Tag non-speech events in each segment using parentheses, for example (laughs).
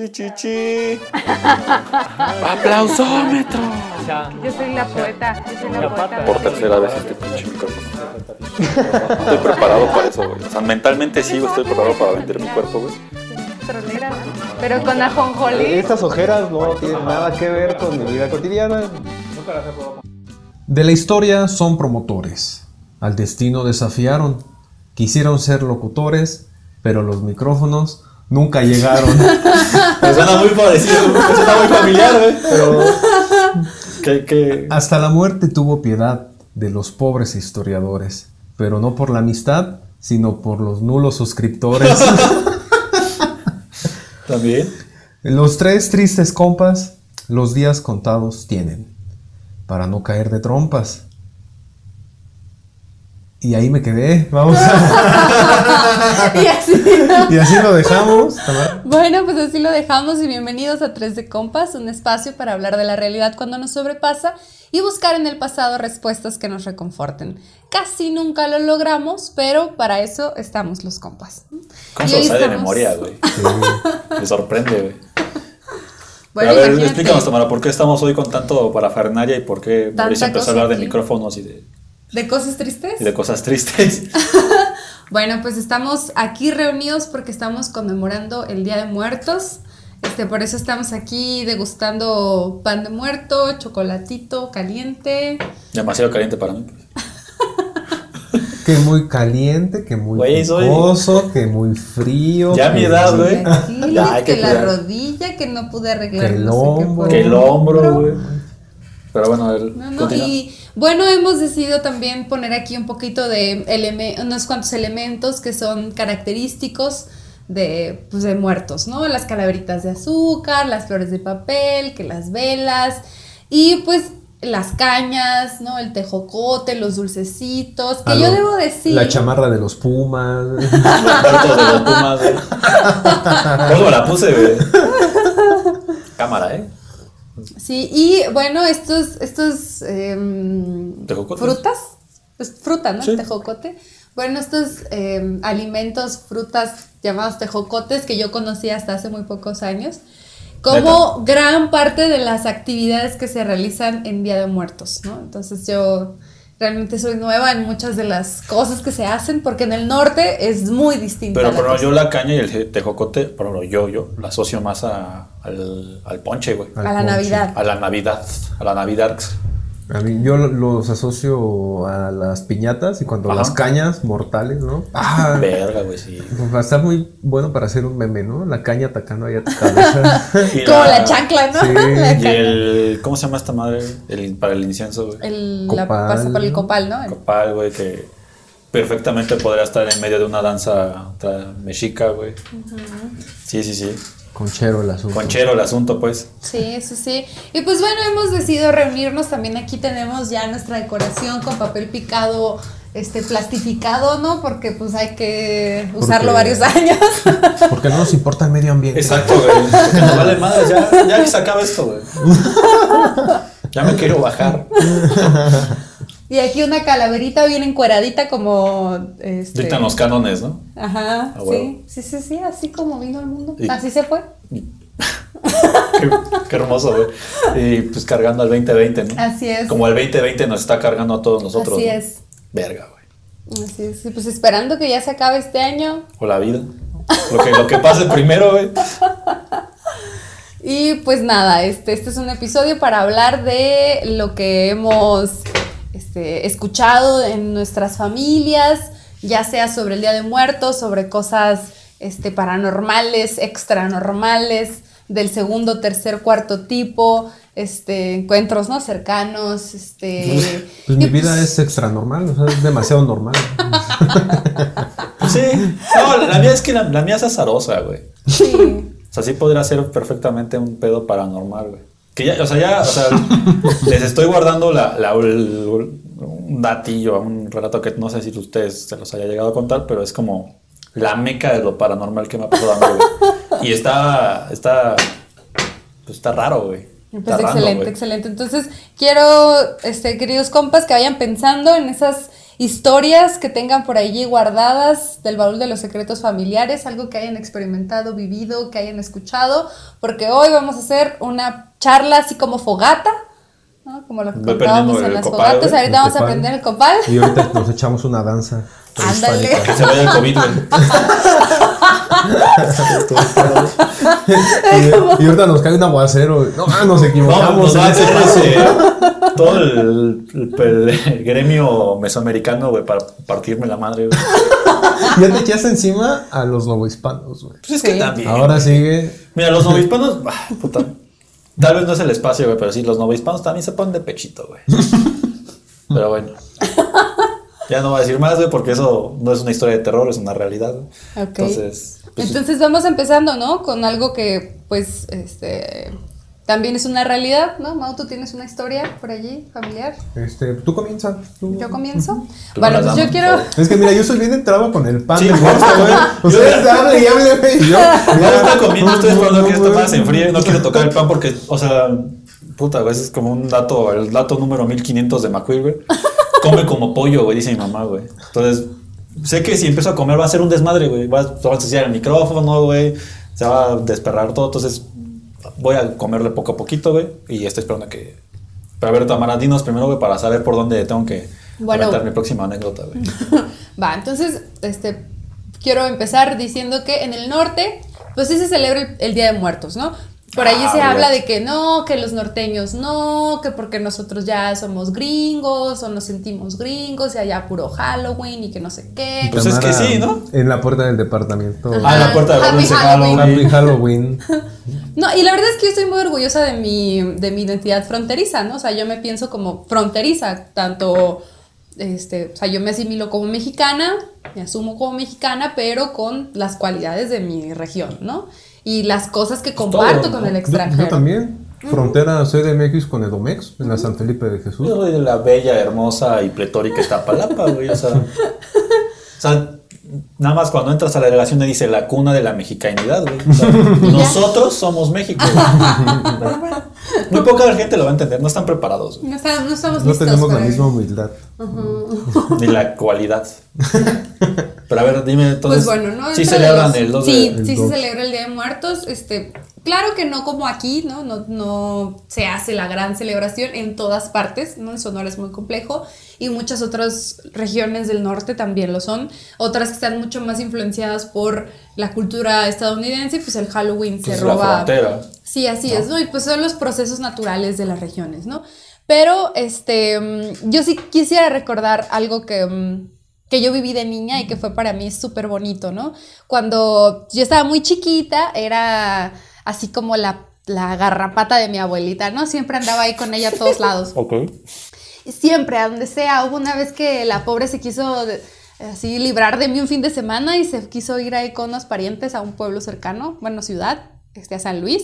Chichichi. Aplausómetro. Yo soy la poeta. Yo soy la poeta. Por tercera vez este pinche micrófono. Estoy preparado para eso, güey. O sea, mentalmente sí, estoy preparado para vender mi cuerpo, güey. Pero con ajonjolí. Estas ojeras no tienen nada que ver con mi vida cotidiana. De la historia son promotores. Al destino desafiaron. Quisieron ser locutores, pero los micrófonos nunca llegaron. (laughs) Me suena muy parecido, me suena muy familiar, güey. Pero. Que, que... Hasta la muerte tuvo piedad de los pobres historiadores, pero no por la amistad, sino por los nulos suscriptores. (laughs) También. Los tres tristes compas, los días contados tienen, para no caer de trompas. Y ahí me quedé, vamos. (laughs) y así. y así lo dejamos. Tamara. Bueno, pues así lo dejamos y bienvenidos a Tres de Compas, un espacio para hablar de la realidad cuando nos sobrepasa y buscar en el pasado respuestas que nos reconforten. Casi nunca lo logramos, pero para eso estamos los compas. ¿Cómo Y se de memoria, güey? Me sorprende, güey. Bueno, a ver, explícanos, Tamara, ¿por qué estamos hoy con tanto parafernalia y por qué Mauricio empezó a hablar de aquí. micrófonos y de, ¿De cosas tristes? y de cosas tristes? (laughs) Bueno, pues estamos aquí reunidos porque estamos conmemorando el Día de Muertos. Este, por eso estamos aquí degustando pan de muerto, chocolatito caliente. Demasiado caliente para mí. (laughs) Que muy caliente, que muy soy- picoso, que muy frío. Ya a mi edad, güey. (laughs) Que, que la cuidar. rodilla, que no pude arreglar Que el no sé qué hombro. Que el hombro, güey. Pero bueno, el, No, no, continúa. y bueno, hemos decidido también poner aquí un poquito de eleme- unos cuantos elementos que son característicos de, pues, de muertos, ¿no? Las calaveritas de azúcar, las flores de papel, que las velas y pues las cañas, ¿no? El tejocote, los dulcecitos, que Ah, yo debo decir... La chamarra de los pumas. (laughs) De los Pumas, (laughs) güey. ¿Cómo la puse? Cámara, ¿eh? Sí, y bueno, estos, estos em, frutas, pues fruta, ¿no? Sí. Tejocote. Bueno, estos em, alimentos, frutas llamados tejocotes que yo conocí hasta hace muy pocos años, como gran parte de las actividades que se realizan en Día de Muertos, ¿no? Entonces yo realmente soy nueva en muchas de las cosas que se hacen, porque en el norte es muy distinto. Pero, pero yo la caña y el tejocote, pero yo, yo la asocio más a, al, al ponche, güey. a la ponche. Navidad. A la Navidad. A la Navidad. A mí, yo lo- los asocio a las piñatas y cuando Ajá. las cañas mortales, ¿no? Ah, Verga, güey, sí. va a estar muy bueno para hacer un meme, ¿no? La caña atacando ahí a tu (laughs) cabeza. Como la chancla, ¿no? Sí. (laughs) La Y el. ¿Cómo se llama esta madre? El, para el incienso, güey. El, la pasa por el copal, ¿no? El- Copal, güey, que perfectamente podría estar en medio de una danza mexica, güey. Sí, sí, sí. Conchero el asunto. Conchero el asunto, pues. Sí, sí, sí. Y pues bueno, hemos decidido reunirnos. También aquí tenemos ya nuestra decoración con papel picado, este, plastificado, ¿no? Porque pues hay que usarlo Porque- varios (laughs) años. Porque no nos importa el medio ambiente. Exacto, güey. Porque nos vale madre, ya, ya que se acaba esto, güey. Ya me quiero bajar. (laughs) y aquí una calaverita bien encueradita como... Este, Dictan los cánones, ¿no? Ajá, Ah, sí, sí, sí, sí, así como vino el mundo. Y- Así se fue. (laughs) Qué, qué hermoso, güey. Y pues cargando al 2020, ¿no? Así es. Como el 2020 nos está cargando a todos nosotros. Así ¿no? es. Verga, güey. Así es. Y pues esperando que ya se acabe este año. O la vida. Lo que, lo que pase primero, güey. Y pues nada, este, este es un episodio para hablar de lo que hemos este, escuchado en nuestras familias, ya sea sobre el Día de Muertos, sobre cosas este, paranormales, extranormales, del segundo, tercer, cuarto tipo, este, encuentros ¿no? cercanos. Este, Pues y mi vida es extra normal, o sea, es demasiado normal. Pues (laughs) sí. No, la mía es que la, la mía es azarosa, güey. Sí. O sea, sí podría ser perfectamente un pedo paranormal, güey. Que ya, o sea, ya, o sea, (laughs) les estoy guardando la, la- el- un datillo, un relato que no sé si ustedes se los haya llegado a contar, pero es como la meca de lo paranormal que me ha pasado a mí, güey. Y está, está, pues está raro, güey. Pues Está excelente, excelente. Entonces, quiero, este, queridos compas, que vayan pensando en esas historias que tengan por allí guardadas del baúl de los secretos familiares, algo que hayan experimentado, vivido, que hayan escuchado, porque hoy vamos a hacer una charla así como fogata, ¿no? Como lo que Voy contábamos en las copal, fogatas. güey, Ahorita vamos a copal. aprender el copal. Y ahorita nos echamos una danza. (laughs) Ándale. Que se vaya el COVID, güey. (laughs) (laughs) Y, y ahorita nos cae un aguacero. No, ah, nos No, equivocamos. nos en ese paso. todo el, el- el gremio mesoamericano, güey, para partirme la madre, güey. Ya te echaste encima a los novohispanos, güey. Pues es que Sí. también. Ahora sigue. Mira, los novohispanos, (laughs) ah, puta. Tal vez no es el espacio, güey, pero sí, los novohispanos también se ponen de pechito, güey. Pero bueno. Ya no voy a decir más, güey, porque eso no es una historia de terror, es una realidad. güey. Ok. Entonces, pues, Entonces vamos empezando, ¿no? Con algo que, pues, este, también es una realidad, ¿no? Mau, ¿tú tienes una historia por allí, familiar? Este, tú comienza. tú. ¿Yo comienzo? Tú Bueno, pues yo quiero... Es que mira, yo soy bien entrado con el pan Sí, del gusto, (laughs) güey. Ustedes Yo- hablen y hablen y yo. No está comiendo, estoy esperando que esto más se enfríe. No quiero tocar el pan porque, o sea, puta, güey, ese es como un dato, el dato número 1500 de McQueen, güey. Come como pollo, güey, dice mi mamá, güey. Entonces, sé que si empiezo a comer va a ser un desmadre, güey. Va, a ensuciar el micrófono, güey. Se va a desperrar todo. Entonces, voy a comerle poco a poquito, güey. Y estoy esperando a que. Pero a ver, Tamara, dinos primero, güey, para saber por dónde tengo que Bueno. mi próxima anécdota, güey. (laughs) Va, entonces, este, quiero empezar diciendo que en el norte, pues sí se celebra el, el Día de Muertos, ¿no? Por allí Ah, se habla olvídate. de que no, que los norteños no, que porque nosotros ya somos gringos o nos sentimos gringos y allá puro Halloween y que no sé qué. Pues es que sí, ¿no? En la puerta del departamento. Ah, en la puerta de Happy Halloween. Halloween. Happy Halloween. (laughs) No, y la verdad es que yo estoy muy orgullosa de mi, de mi identidad fronteriza, ¿no? O sea, yo me pienso como fronteriza, tanto, este, o sea, yo me asimilo como mexicana, me asumo como mexicana, pero con las cualidades de mi región, ¿no? Y las cosas que comparto todo, con ¿no? el extranjero. yo también. Frontera CDMX con Edomex en la San Felipe de Jesús. Yo soy de la bella, hermosa y pletórica Iztapalapa, güey. O sea, o sea, nada más cuando entras a la delegación le dice la cuna de la mexicanidad, güey. O sea, (laughs) nosotros somos México. (laughs) Muy poca gente lo va a entender, no están preparados, güey. No, está- no estamos No listos tenemos la misma humildad. ni la cualidad. (laughs) Pero a ver, dime entonces. pues bueno, ¿no? Sí celebran los- el 2 Sí, de. sí el se 2. celebra el Día de Muertos. Este, claro que no como aquí, ¿no? No, no se hace la gran celebración en todas partes, ¿no? En Sonora es muy complejo y muchas otras regiones del norte también lo son. Otras que están mucho más influenciadas por la cultura estadounidense, pues el Halloween Pues se la roba. frontera. Sí, así es, ¿no? Y pues son los procesos naturales de las regiones, ¿no? Pero, este, mm, yo sí quisiera recordar algo que, mm, que yo viví de niña y que fue para mí súper bonito, ¿no? Cuando yo estaba muy chiquita, era así como la, la garrapata de mi abuelita, ¿no? Siempre andaba ahí con ella a todos lados. (laughs) Ok. Siempre, a donde sea. Hubo una vez que la pobre se quiso de- así librar de mí un fin de semana y se quiso ir ahí con unos parientes a un pueblo cercano, bueno, ciudad, este, a San Luis.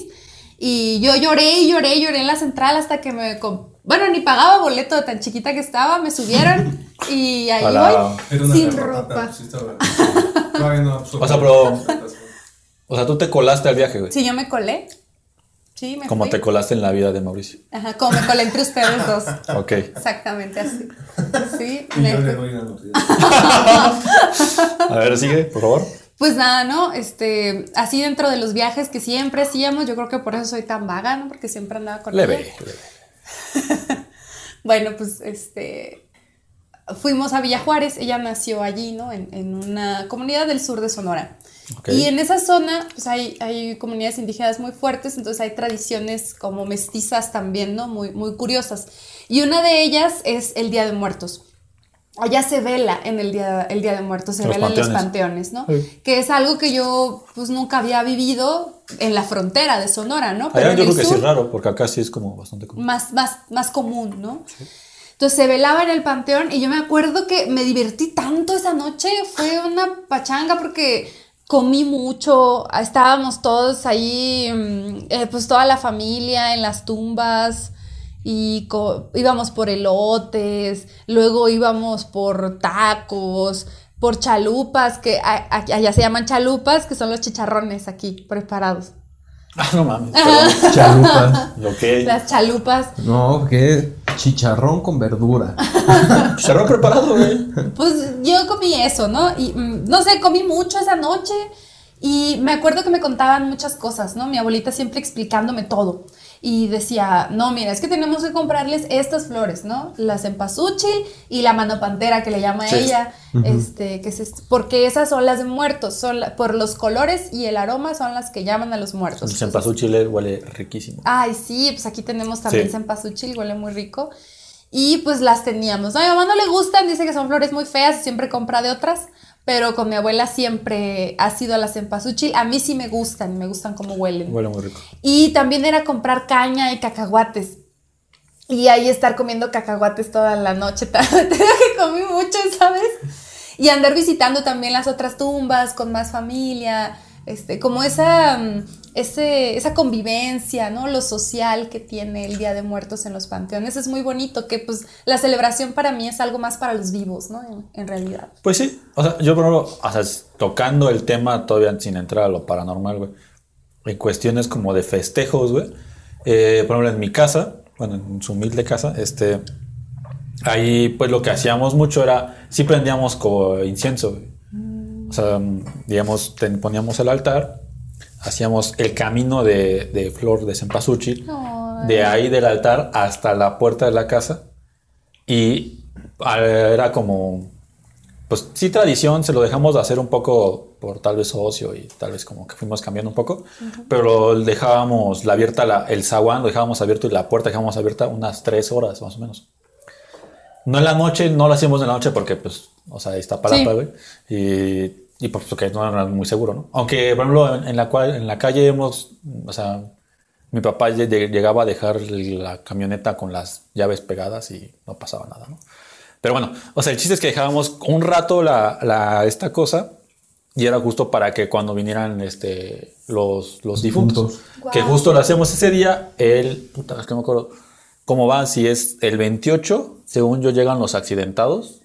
Y yo lloré y lloré y lloré en la central hasta que me... Bueno, ni pagaba boleto de tan chiquita que estaba, me subieron (laughs) y ahí Hola. voy, sin ropa. (laughs) O sea, pero. O sea, tú te colaste al viaje, güey. Sí, yo me colé. Sí, me Como fui. te colaste en la vida de Mauricio. Ajá, como me colé entre ustedes (laughs) dos. Ok. Exactamente así. Sí, me fui. A ver, sigue, por favor. Pues nada, ¿no? Este, así dentro de los viajes que siempre hacíamos, yo creo que por eso soy tan vaga, ¿no? Porque siempre andaba con Leve. ella. leve. (laughs) Bueno, pues este, fuimos a Villa Juárez, ella nació allí, ¿no? En, en una comunidad del sur de Sonora. Y en esa zona, pues hay, hay comunidades indígenas muy fuertes, entonces hay tradiciones como mestizas también, ¿no? Muy, muy curiosas. Y una de ellas es el Día de Muertos. Allá se vela en el Día, el día de Muertos, se Los vela en los panteones. ¿no? Sí. Que es algo que yo pues nunca había vivido en la frontera de Sonora, ¿no? Allá en yo creo que sí es raro, porque acá sí es como bastante común. más, más, más común, ¿no? Entonces se velaba en el panteón y yo me acuerdo que me divertí tanto esa noche, fue una pachanga porque comí mucho, estábamos todos ahí, mm, eh, pues toda la familia en las tumbas y íbamos por elotes, luego íbamos por tacos, por chalupas, que allá se llaman chalupas, que son los chicharrones aquí preparados. (laughs) Ah, no mames. (laughs) perdón. Chalupa. Lo que. Las chalupas No, ¿qué? Chicharrón con verdura. (laughs) Chicharrón preparado, güey. Pues yo comí eso, ¿no? Y mm, no sé, comí mucho esa noche y me acuerdo que me contaban muchas cosas, ¿no? Mi abuelita siempre explicándome todo. Y decía, no, mira, es que tenemos que comprarles estas flores, ¿no? La cempasúchil y la manopantera que le llama Sí. ella, este, que es, porque esas son las de muertos, son la- por los colores y el aroma son las que llaman a los muertos. El cempasúchil le huele riquísimo. Ay, sí, pues aquí tenemos también Sí. cempasúchil, huele muy rico. Y pues las teníamos. A mi mamá no le gustan, dice que son flores muy feas, siempre compra de otras. Pero con mi abuela siempre ha sido la cempasúchil. A mí sí me gustan, me gustan cómo huelen. Huele muy rico. Y también era comprar caña y cacahuates. Y ahí estar comiendo cacahuates toda la noche. (laughs) Te digo que comí mucho, ¿sabes? Y andar visitando también las otras tumbas con más familia. Este, como esa, mm, ese, esa convivencia, ¿no? Lo social que tiene el Día de Muertos en los panteones. Es muy bonito, que pues la celebración para mí es algo más para los vivos, ¿no? En, realidad. Pues sí, o sea, yo por ejemplo, tocando el tema todavía sin entrar a lo paranormal, güey, en cuestiones como de festejos, güey, eh, por ejemplo, en mi casa, bueno, en su humilde casa, este, ahí pues lo que hacíamos mucho era, sí prendíamos como incienso, güey. Sea, mm, digamos, ten- poníamos el altar, hacíamos el camino de, de flor de cempasúchil, Ay. de ahí del altar hasta la puerta de la casa, y ah, era como, pues sí tradición, se lo dejamos de hacer un poco por tal vez ocio y tal vez como que fuimos cambiando un poco, pero dejábamos la abierta, la- el zaguán lo dejábamos abierto y la puerta dejábamos abierta unas tres horas más o menos. No en la noche, no lo hacíamos en la noche porque pues, o sea, ahí está Sí. güey. Y, y pues porque no era muy seguro, ¿no? Aunque, por ejemplo, en, en la, cual, en la calle hemos, o sea, mi papá lle- lle- llegaba a dejar la camioneta con las llaves pegadas y no pasaba nada, ¿no? Pero bueno, o sea, el chiste es que dejábamos un rato la, la- esta cosa y era justo para que cuando vinieran este, los, los difuntos, Difuntos. que justo lo hacemos ese día, el, puta, es que no me acuerdo cómo va, si es el 28, según yo llegan los accidentados.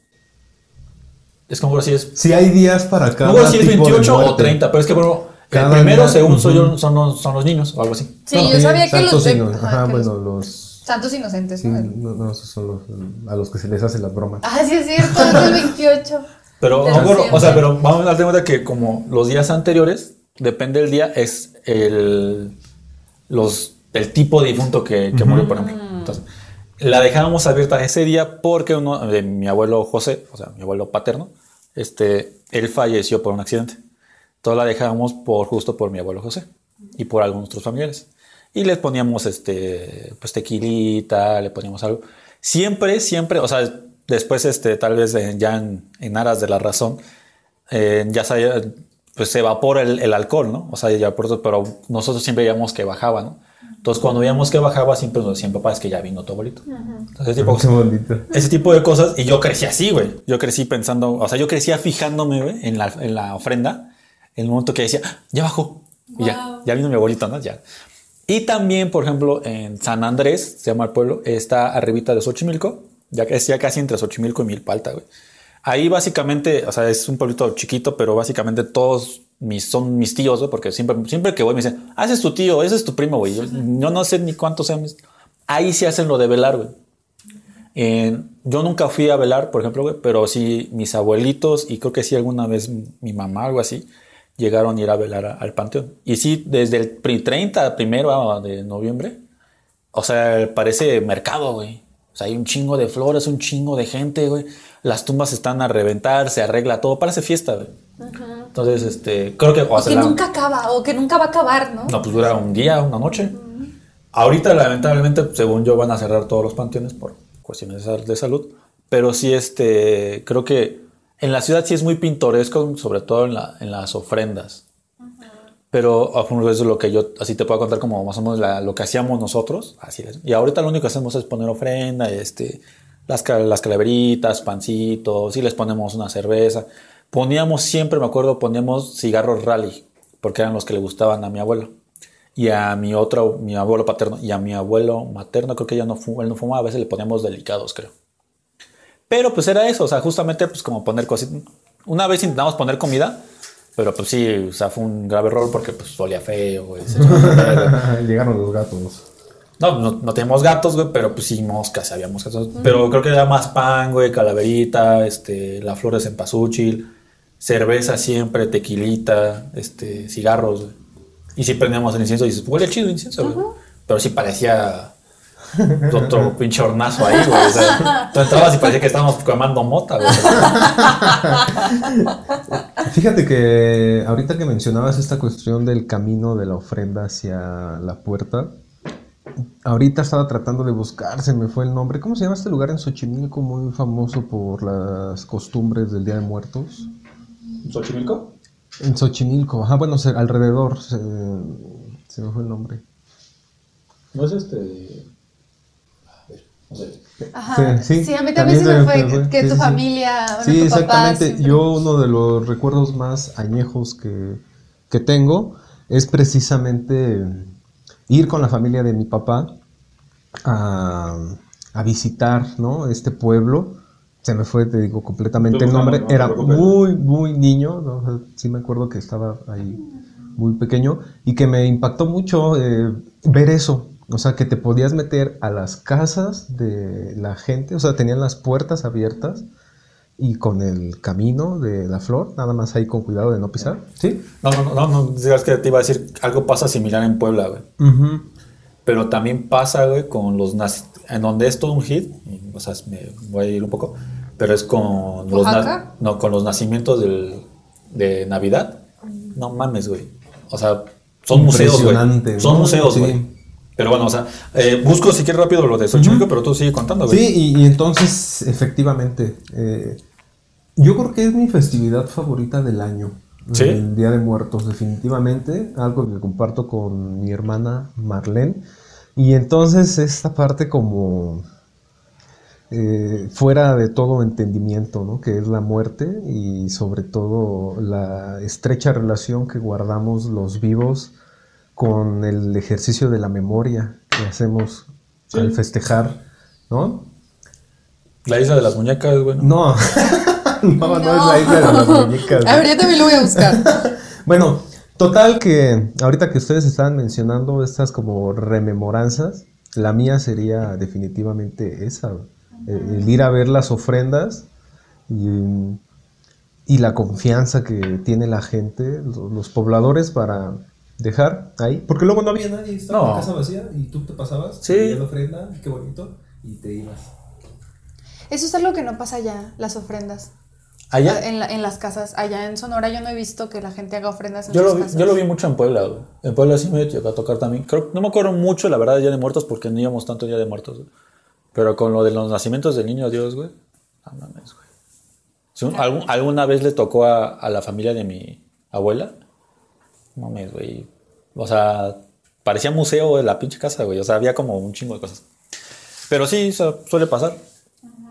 Es como si es Si hay días para cada no si es tipo de 28 o muerte. 30, pero es que bueno, el primero, día, según soy yo, son, los- son los niños o algo así. Sí, Bueno, yo sabía que los... de- ajá, Ajá, que los- bueno, los... Santos inocentes, sí, ¿no? no, no, esos son los a los que se les hacen las bromas. Ah, sí es cierto, es el 28. Pero, o sea, pero vamos a dar cuenta que como los días anteriores, depende del día, es el, los, el tipo de difunto que, que murió, por ejemplo. Entonces, la dejábamos abierta ese día porque uno de mi abuelo José, o sea, mi abuelo paterno, este, él falleció por un accidente. Entonces la dejábamos por justo por mi abuelo José y por algunos otros familiares. Y les poníamos este, pues tequilita, le poníamos algo. Siempre, siempre, o sea, después, este, tal vez ya en, en aras de la razón, eh, ya sabía, pues se evapora el, el alcohol, ¿no? O sea, ya por eso, pero nosotros siempre veíamos que bajaba, ¿no? Entonces, cuando veíamos que bajaba, siempre nos decían, papá, es que ya vino tu abuelito. Entonces, tipo, Qué bonito. ese tipo de cosas. Y yo crecí así, güey. Yo crecí pensando, o sea, yo crecía fijándome, güey, en la, en la ofrenda, en el momento que decía, "Ah, ya bajó. Y ya, Wow. ya vino mi abuelito, ¿no? Ya. Y también, por ejemplo, en San Andrés, se llama el pueblo, está arribita de Xochimilco, ya que es ya casi entre Xochimilco y Milpalta, güey. Ahí básicamente, o sea, es un pueblito chiquito, pero básicamente todos mis, son mis tíos, güey, porque siempre, siempre que voy me dicen, ah, ese es tu tío, ese es tu primo, güey. Yo, yo no sé ni cuántos sean mis... Ahí sí hacen lo de velar, güey. Yo nunca fui a velar, por ejemplo, güey, pero sí mis abuelitos y creo que sí alguna vez mi mamá, algo así, llegaron a ir a velar a- al panteón. Y sí, desde el pri- 30 primero de noviembre, o sea, parece mercado, güey. O sea, hay un chingo de flores, un chingo de gente, güey. Las tumbas están a reventar, se arregla todo, parece fiesta, güey. Entonces, este, creo que... o que la- nunca acaba, o que nunca va a acabar, ¿no? no, pues dura un día, una noche. Ahorita, lamentablemente, según yo, van a cerrar todos los panteones por cuestiones de sal- de salud. Pero sí, este, creo que en la ciudad sí es muy pintoresco, sobre todo en, la- en las ofrendas. Pero eso es lo que yo así te puedo contar como más o menos la- lo que hacíamos nosotros. Así es. Y ahorita lo único que hacemos es poner ofrenda, este, las, las calaveritas, pancitos, y les ponemos una cerveza. Poníamos siempre, me acuerdo, poníamos cigarros rally, porque eran los que le gustaban a mi abuelo. Y a mi otro, mi abuelo paterno, y a mi abuelo materno, creo que ya no él no fumaba, a veces le poníamos delicados, creo. Pero pues era eso, o sea, justamente pues como poner cositas. Una vez intentamos poner comida, pero pues sí, o sea, fue un grave error porque pues olía feo, güey. se. (laughs) Llegaron los gatos. No, no, no teníamos gatos, güey, pero pues sí, moscas, había moscas. Pero creo que era más pan, güey, calaverita, este, la flor de cempasúchil, cerveza siempre, tequilita, este, cigarros, güey. Y sí prendíamos el incienso y dices, huele chido el incienso, güey. Pero sí parecía (laughs) otro pinche hornazo ahí, güey. O sea, tú entrabas y parecía que estábamos quemando mota, güey. (laughs) Fíjate que ahorita que mencionabas esta cuestión del camino de la ofrenda hacia la puerta, ahorita estaba tratando de buscar, se me fue el nombre. ¿Cómo se llama este lugar en Xochimilco muy famoso por las costumbres del Día de Muertos? ¿Xochimilco? En Xochimilco, ajá, bueno, se- alrededor, se, se me fue el nombre. No es este. A ver, no sé. Ajá. Sí, Sí, sí, a mí también, también se me me fue fue, que, sí, tu familia, bueno, Sí, tu papá exactamente. siempre- Yo uno de los recuerdos más añejos que, que tengo es precisamente ir con la familia de mi papá a, a visitar ¿no? este pueblo. Se me fue, te digo, completamente el No, no, nombre. no, no Era muy, muy niño. O sea, sí me acuerdo que estaba ahí muy pequeño y que me impactó mucho eh, ver eso. O sea, que te podías meter a las casas de la gente, o sea, tenían las puertas abiertas y con el camino de la flor, nada más ahí con cuidado de no pisar. ¿Sí? No, no, no, no, digas que te iba a decir, algo pasa similar en Puebla, güey. Pero también pasa, güey, con los nac- en donde es todo un hit, y, o sea, me voy a ir un poco, pero es con los, no, con los nacimientos del, de Navidad. No mames, güey. O sea, son museos, güey. Son ¿no? museos, Sí. güey. Pero bueno, o sea, eh, busco si quieres rápido lo de Xochimilco, pero tú sigue contando, güey. Sí, y, y entonces, efectivamente, eh, yo creo que es mi festividad favorita del año. ¿Sí? El Día de Muertos, definitivamente. Algo que comparto con mi hermana Marlene. Y entonces esta parte como eh, fuera de todo entendimiento, ¿no? Que es la muerte y sobre todo la estrecha relación que guardamos los vivos con el ejercicio de la memoria que hacemos al festejar, ¿no? La isla de las muñecas, güey. ¿no? (laughs) No, no, no, es la isla de las muñecas. A ver, yo también lo voy a buscar. (laughs) Bueno, total que ahorita que ustedes estaban mencionando estas como rememoranzas, la mía sería definitivamente esa, el, el ir a ver las ofrendas y, y la confianza que tiene la gente, los, pobladores para dejar ahí, porque luego no había nadie, estaba No. la casa vacía y tú te pasabas, Sí. la ofrenda, qué bonito, y te ibas. Eso es algo que no pasa allá, las ofrendas. Allá. En, la- en las casas. Allá en Sonora yo no he visto que la gente haga ofrendas en Yo sus lo, vi, casas. yo lo vi mucho en Puebla, güey. En Puebla sí me llegó a tocar también. Creo, no me acuerdo mucho, la verdad, de Día de Muertos, porque no íbamos tanto Día de Muertos, güey. Pero con lo de los nacimientos del niño Dios, güey. No mames, güey. Si un- algún- alguna vez le tocó a, a la familia de mi abuela. No mames, güey. O sea, parecía museo de la pinche casa, güey. O sea, había como un chingo de cosas. Pero sí, o sea, suele pasar.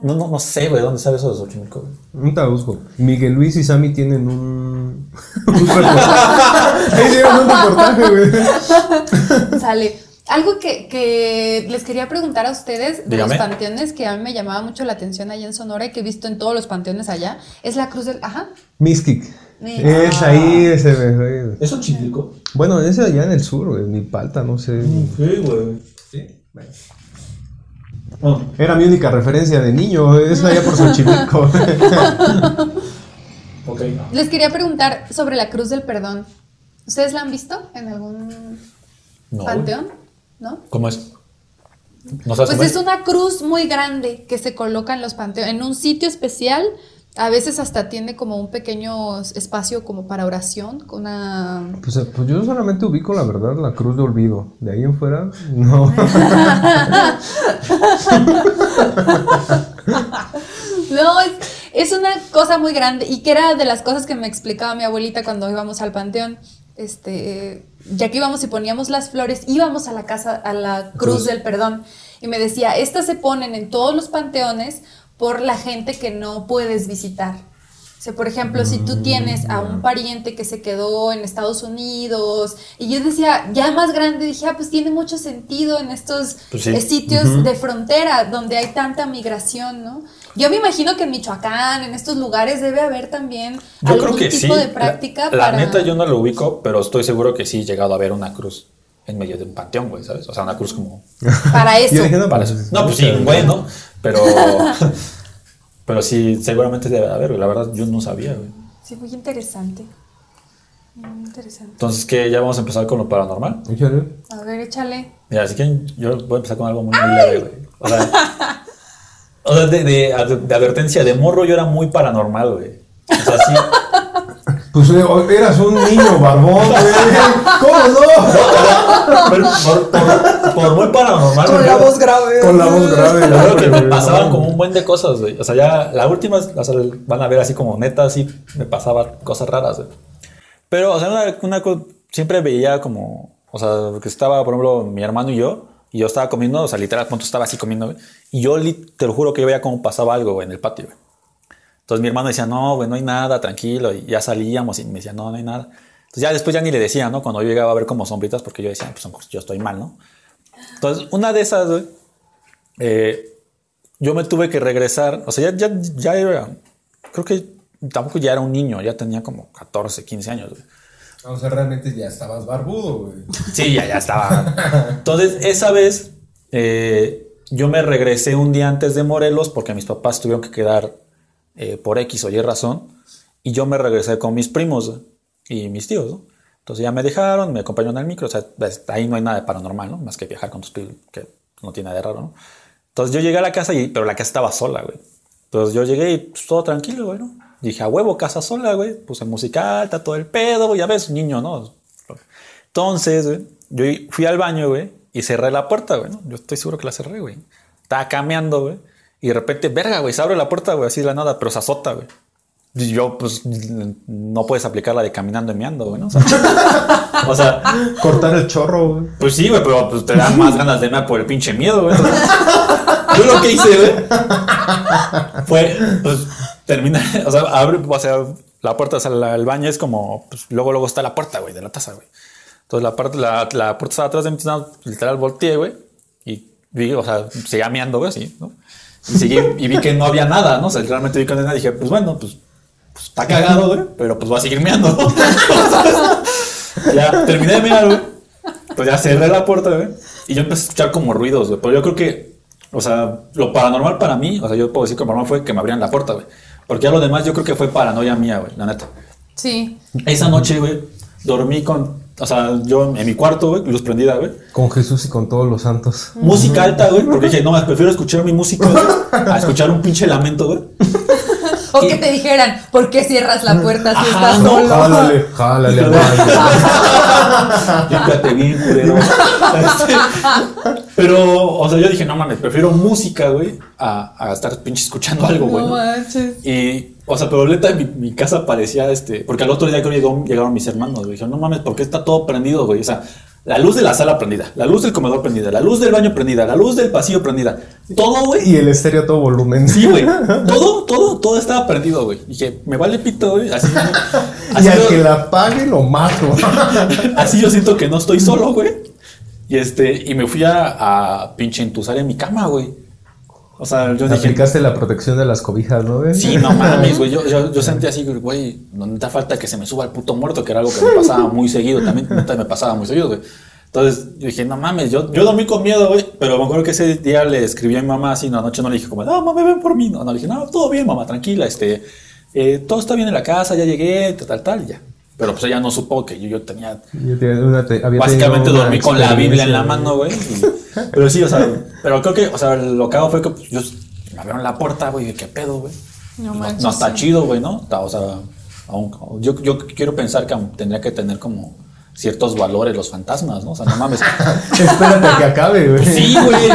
No, no, no sé, güey, dónde sale eso de Xochimilco, güey. Un busco. Miguel Luis y Sammy tienen un. (laughs) un (laughs) reportaje. Hicieron un reportaje, güey. (laughs) Sale. Algo que, que les quería preguntar a ustedes de Dígame. los panteones que a mí me llamaba mucho la atención allá en Sonora y que he visto en todos los panteones allá, es la cruz del... Ajá. Miskik. Mi- Es ahí ese, güey. ¿Es Xochimilco? Bueno, ese allá en el sur, güey. Mi palta, no sé. Sí, güey. Sí, Era mi única referencia de niño. Es allá por Xochimilco. (laughs) Ok. Les quería preguntar sobre la cruz del perdón. ¿Ustedes la han visto en algún No, panteón? ¿No? ¿Cómo es? ¿No sabes Pues cómo es una cruz muy grande que se coloca en los panteones, en un sitio especial. A veces hasta tiene como un pequeño espacio como para oración, con una... Pues, eh, pues yo solamente ubico, la verdad, la cruz de olvido. De ahí en fuera, no. (laughs) No, es, es una cosa muy grande y que era de las cosas que me explicaba mi abuelita cuando íbamos al panteón. Este, ya que íbamos y poníamos las flores, íbamos a la casa, a la cruz Cruz. del perdón. Y me decía, estas se ponen en todos los panteones por la gente que no puedes visitar. O sea, por ejemplo, si tú tienes a un pariente que se quedó en Estados Unidos, y yo decía, ya más grande, dije, ah, pues tiene mucho sentido en estos Pues sí. sitios de frontera donde hay tanta migración, ¿no? Yo me imagino que en Michoacán, en estos lugares, debe haber también Yo algún creo que tipo sí. de práctica la, la para... neta yo no lo ubico, pero estoy seguro que sí he llegado a ver una cruz en medio de un panteón, güey, ¿sabes? O sea, una cruz como Para (laughs) eso. Para eso. No, pues sí, un güey, ¿no? Pero, (laughs) pero sí, seguramente debe haber, güey. La verdad, yo no sabía, güey. Sí, muy interesante. Muy interesante. Entonces, ¿qué? ¿Ya vamos a empezar con lo paranormal? Échale. A ver, échale. Mira, así que yo voy a empezar con algo muy, muy leve, güey. O sea, o sea de, de, de advertencia, de morro yo era muy paranormal, güey. O sea, sí. Pues eh, eras un niño barbón, güey. (laughs) ¿Cómo no? Pero por, por- por muy paranormal. Con la voz grave. Con la voz grave. Yo creo que me pasaban como un buen de cosas, güey. O sea, ya la última, o sea, van a ver así como neta, así me pasaban cosas raras, güey. Pero, o sea, una, una co- siempre veía como, o sea, que estaba, por ejemplo, mi hermano y yo, y yo estaba comiendo, o sea, literal, punto estaba así comiendo, güey. Y yo, te lo juro que yo veía como pasaba algo, güey, en el patio, güey. Entonces mi hermano decía, no, güey, no hay nada, tranquilo. Y ya salíamos y me decía, no, no hay nada. Entonces ya después ya ni le decía, ¿no? Cuando yo llegaba a ver como sombritas, porque yo decía, pues yo estoy mal, ¿no? Entonces, una de esas, güey, eh, yo me tuve que regresar, o sea, ya, ya, ya era, creo que tampoco ya era un niño, ya tenía como 14, 15 años, güey. O sea, realmente ya estabas barbudo, güey. Sí, ya, ya estaba. Entonces, esa vez eh, yo me regresé un día antes de Morelos porque mis papás tuvieron que quedar eh, por X o Y razón y yo me regresé con mis primos y mis tíos, ¿no? Entonces ya me dejaron, me acompañaron al micro, o sea, ves, ahí no hay nada de paranormal, ¿no? Más que viajar con tus primos, que no tiene nada de raro, ¿no? Entonces yo llegué a la casa, y, pero la casa estaba sola, güey. Entonces yo llegué y pues, todo tranquilo, güey, ¿no? Dije, a huevo, casa sola, güey. Puse música alta, todo el pedo, güey. Ya ves, niño, ¿no? Entonces, güey, yo fui al baño, güey, y cerré la puerta, güey, ¿no? Yo estoy seguro que la cerré, güey. Estaba cameando, güey. Y de repente, verga, güey, se abre la puerta, güey, así de la nada, pero se azota, güey. Y yo, pues, no puedes aplicar la de caminando y meando, güey, ¿no? O sea, (laughs) o sea, Cortar el chorro, güey. pues sí, güey, pero pues, te dan más ganas de mear por el pinche miedo, güey. Yo lo que hice, güey, fue, pues, terminar, (laughs) o sea, abre, o sea, la puerta, o sea, la- el baño es como, pues, luego, luego está la puerta, güey, de la taza, güey. Entonces, la, parte, la, la puerta estaba atrás de mí, literal, volteé, güey, y o sea, seguía meando, güey, así, ¿no? Y seguí, y vi que no había nada, ¿no? O sea, realmente vi que no había nada, dije, pues, bueno, pues, pues, está cagado, güey, pero pues voy a seguir meando, (laughs) ya terminé de mear, güey. Pues ya cerré la puerta, güey. Y yo empecé a escuchar como ruidos, güey. Pero yo creo que, o sea, lo paranormal para mí, o sea, yo puedo decir que lo paranormal fue que me abrieran la puerta, güey. Porque ya lo demás yo creo que fue paranoia mía, güey, la neta. Sí. Esa noche, güey, dormí con, o sea, yo en mi cuarto, güey, luz prendida, güey. Con Jesús y con todos los santos. Música alta, güey, porque dije, no, más prefiero escuchar mi música, güey, a escuchar un pinche lamento, güey. O que te dijeran, ¿por qué cierras la puerta si Ajá, estás no, solo? Jálale, jálale al baño. (laughs) Límpiate bien, culero. Pero, o sea, yo dije, no mames, prefiero música, güey, a, a estar pinche escuchando algo, güey. No ¿no? manches. Y, o sea, pero neta, mi, mi casa parecía este. Porque al otro día creo que llegaron mis hermanos, güey. Dijeron, no mames, ¿por qué está todo prendido, güey? O sea, la luz de la sala prendida, la luz del comedor prendida, la luz del baño prendida, la luz del pasillo prendida. Todo, güey. Y el estéreo todo volumen. Sí, güey. (laughs) Todo, todo, todo estaba prendido, güey. Dije, me vale pito, güey. Así, (laughs) Y al yo- que la pague lo mato. (laughs) Así yo siento que no estoy solo, güey. Y este, y me fui a, a pinche entusar en mi cama, güey. O sea, yo dije, Aplicaste la protección de las cobijas, ¿no? güey? sí, no (laughs) mames, güey. Yo, yo, yo sentí así, güey, no neta falta que se me suba el puto muerto, que era algo que me pasaba muy seguido. También neta me pasaba muy seguido, güey. Entonces yo dije, no mames, yo, yo dormí con miedo, güey. Pero me acuerdo que ese día le escribí a mi mamá así, no, anoche no le dije como, no, mamá, ven por mí. No, no, le dije, no, todo bien, mamá, tranquila, este, eh, todo está bien en la casa, ya llegué, tal, tal, tal, y ya. Pero pues ella no supo que yo, yo tenía Yo tenía una te- había Básicamente una dormí con la Biblia en la mano, güey. (laughs) Pero sí, o sea, pero creo que, o sea, lo que hago fue que pues, yo me abrieron la puerta, güey, qué pedo, güey. No No, no está sí. chido, güey, ¿no? Está, o sea, aún- yo, yo quiero pensar que tendría que tener como ciertos valores los fantasmas, ¿no? O sea, no mames. (laughs) Espérate que acabe, güey. Sí, güey.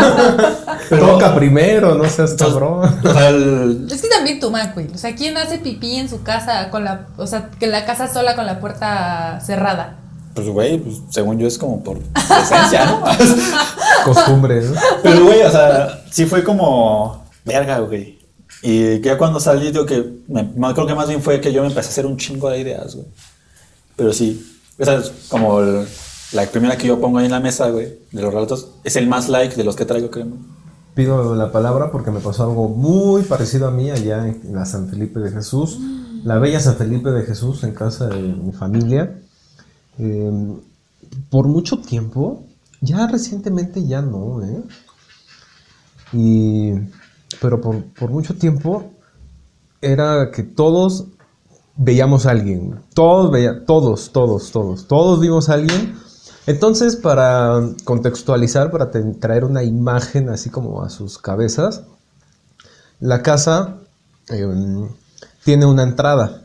Pero, Toca primero, no seas entonces, cabrón. o sea, el- Es que también tú, man, güey. O sea, ¿quién hace pipí en su casa con la. O sea, que la casa sola con la puerta cerrada? pues, güey, pues, según yo es como por esencia, ¿no? (laughs) Costumbre, ¿no? Pero, güey, o sea, sí fue como verga, güey. Y ya cuando salí, yo que me- creo que más bien fue que yo me empecé a hacer un chingo de ideas, güey. Pero sí, esa es como el- la primera que yo pongo ahí en la mesa, güey, de los relatos. Es el más like de los que traigo, creo. Pido la palabra porque me pasó algo muy parecido a mí allá en la San Felipe de Jesús, la bella San Felipe de Jesús en casa de mi familia. Eh, por mucho tiempo, ya recientemente ya no, ¿eh? Y, pero por, por mucho tiempo era que todos veíamos a alguien. Todos, veía, todos, todos, todos. Todos vimos a alguien. Entonces, para contextualizar, para traer una imagen así como a sus cabezas, la casa eh, tiene una entrada.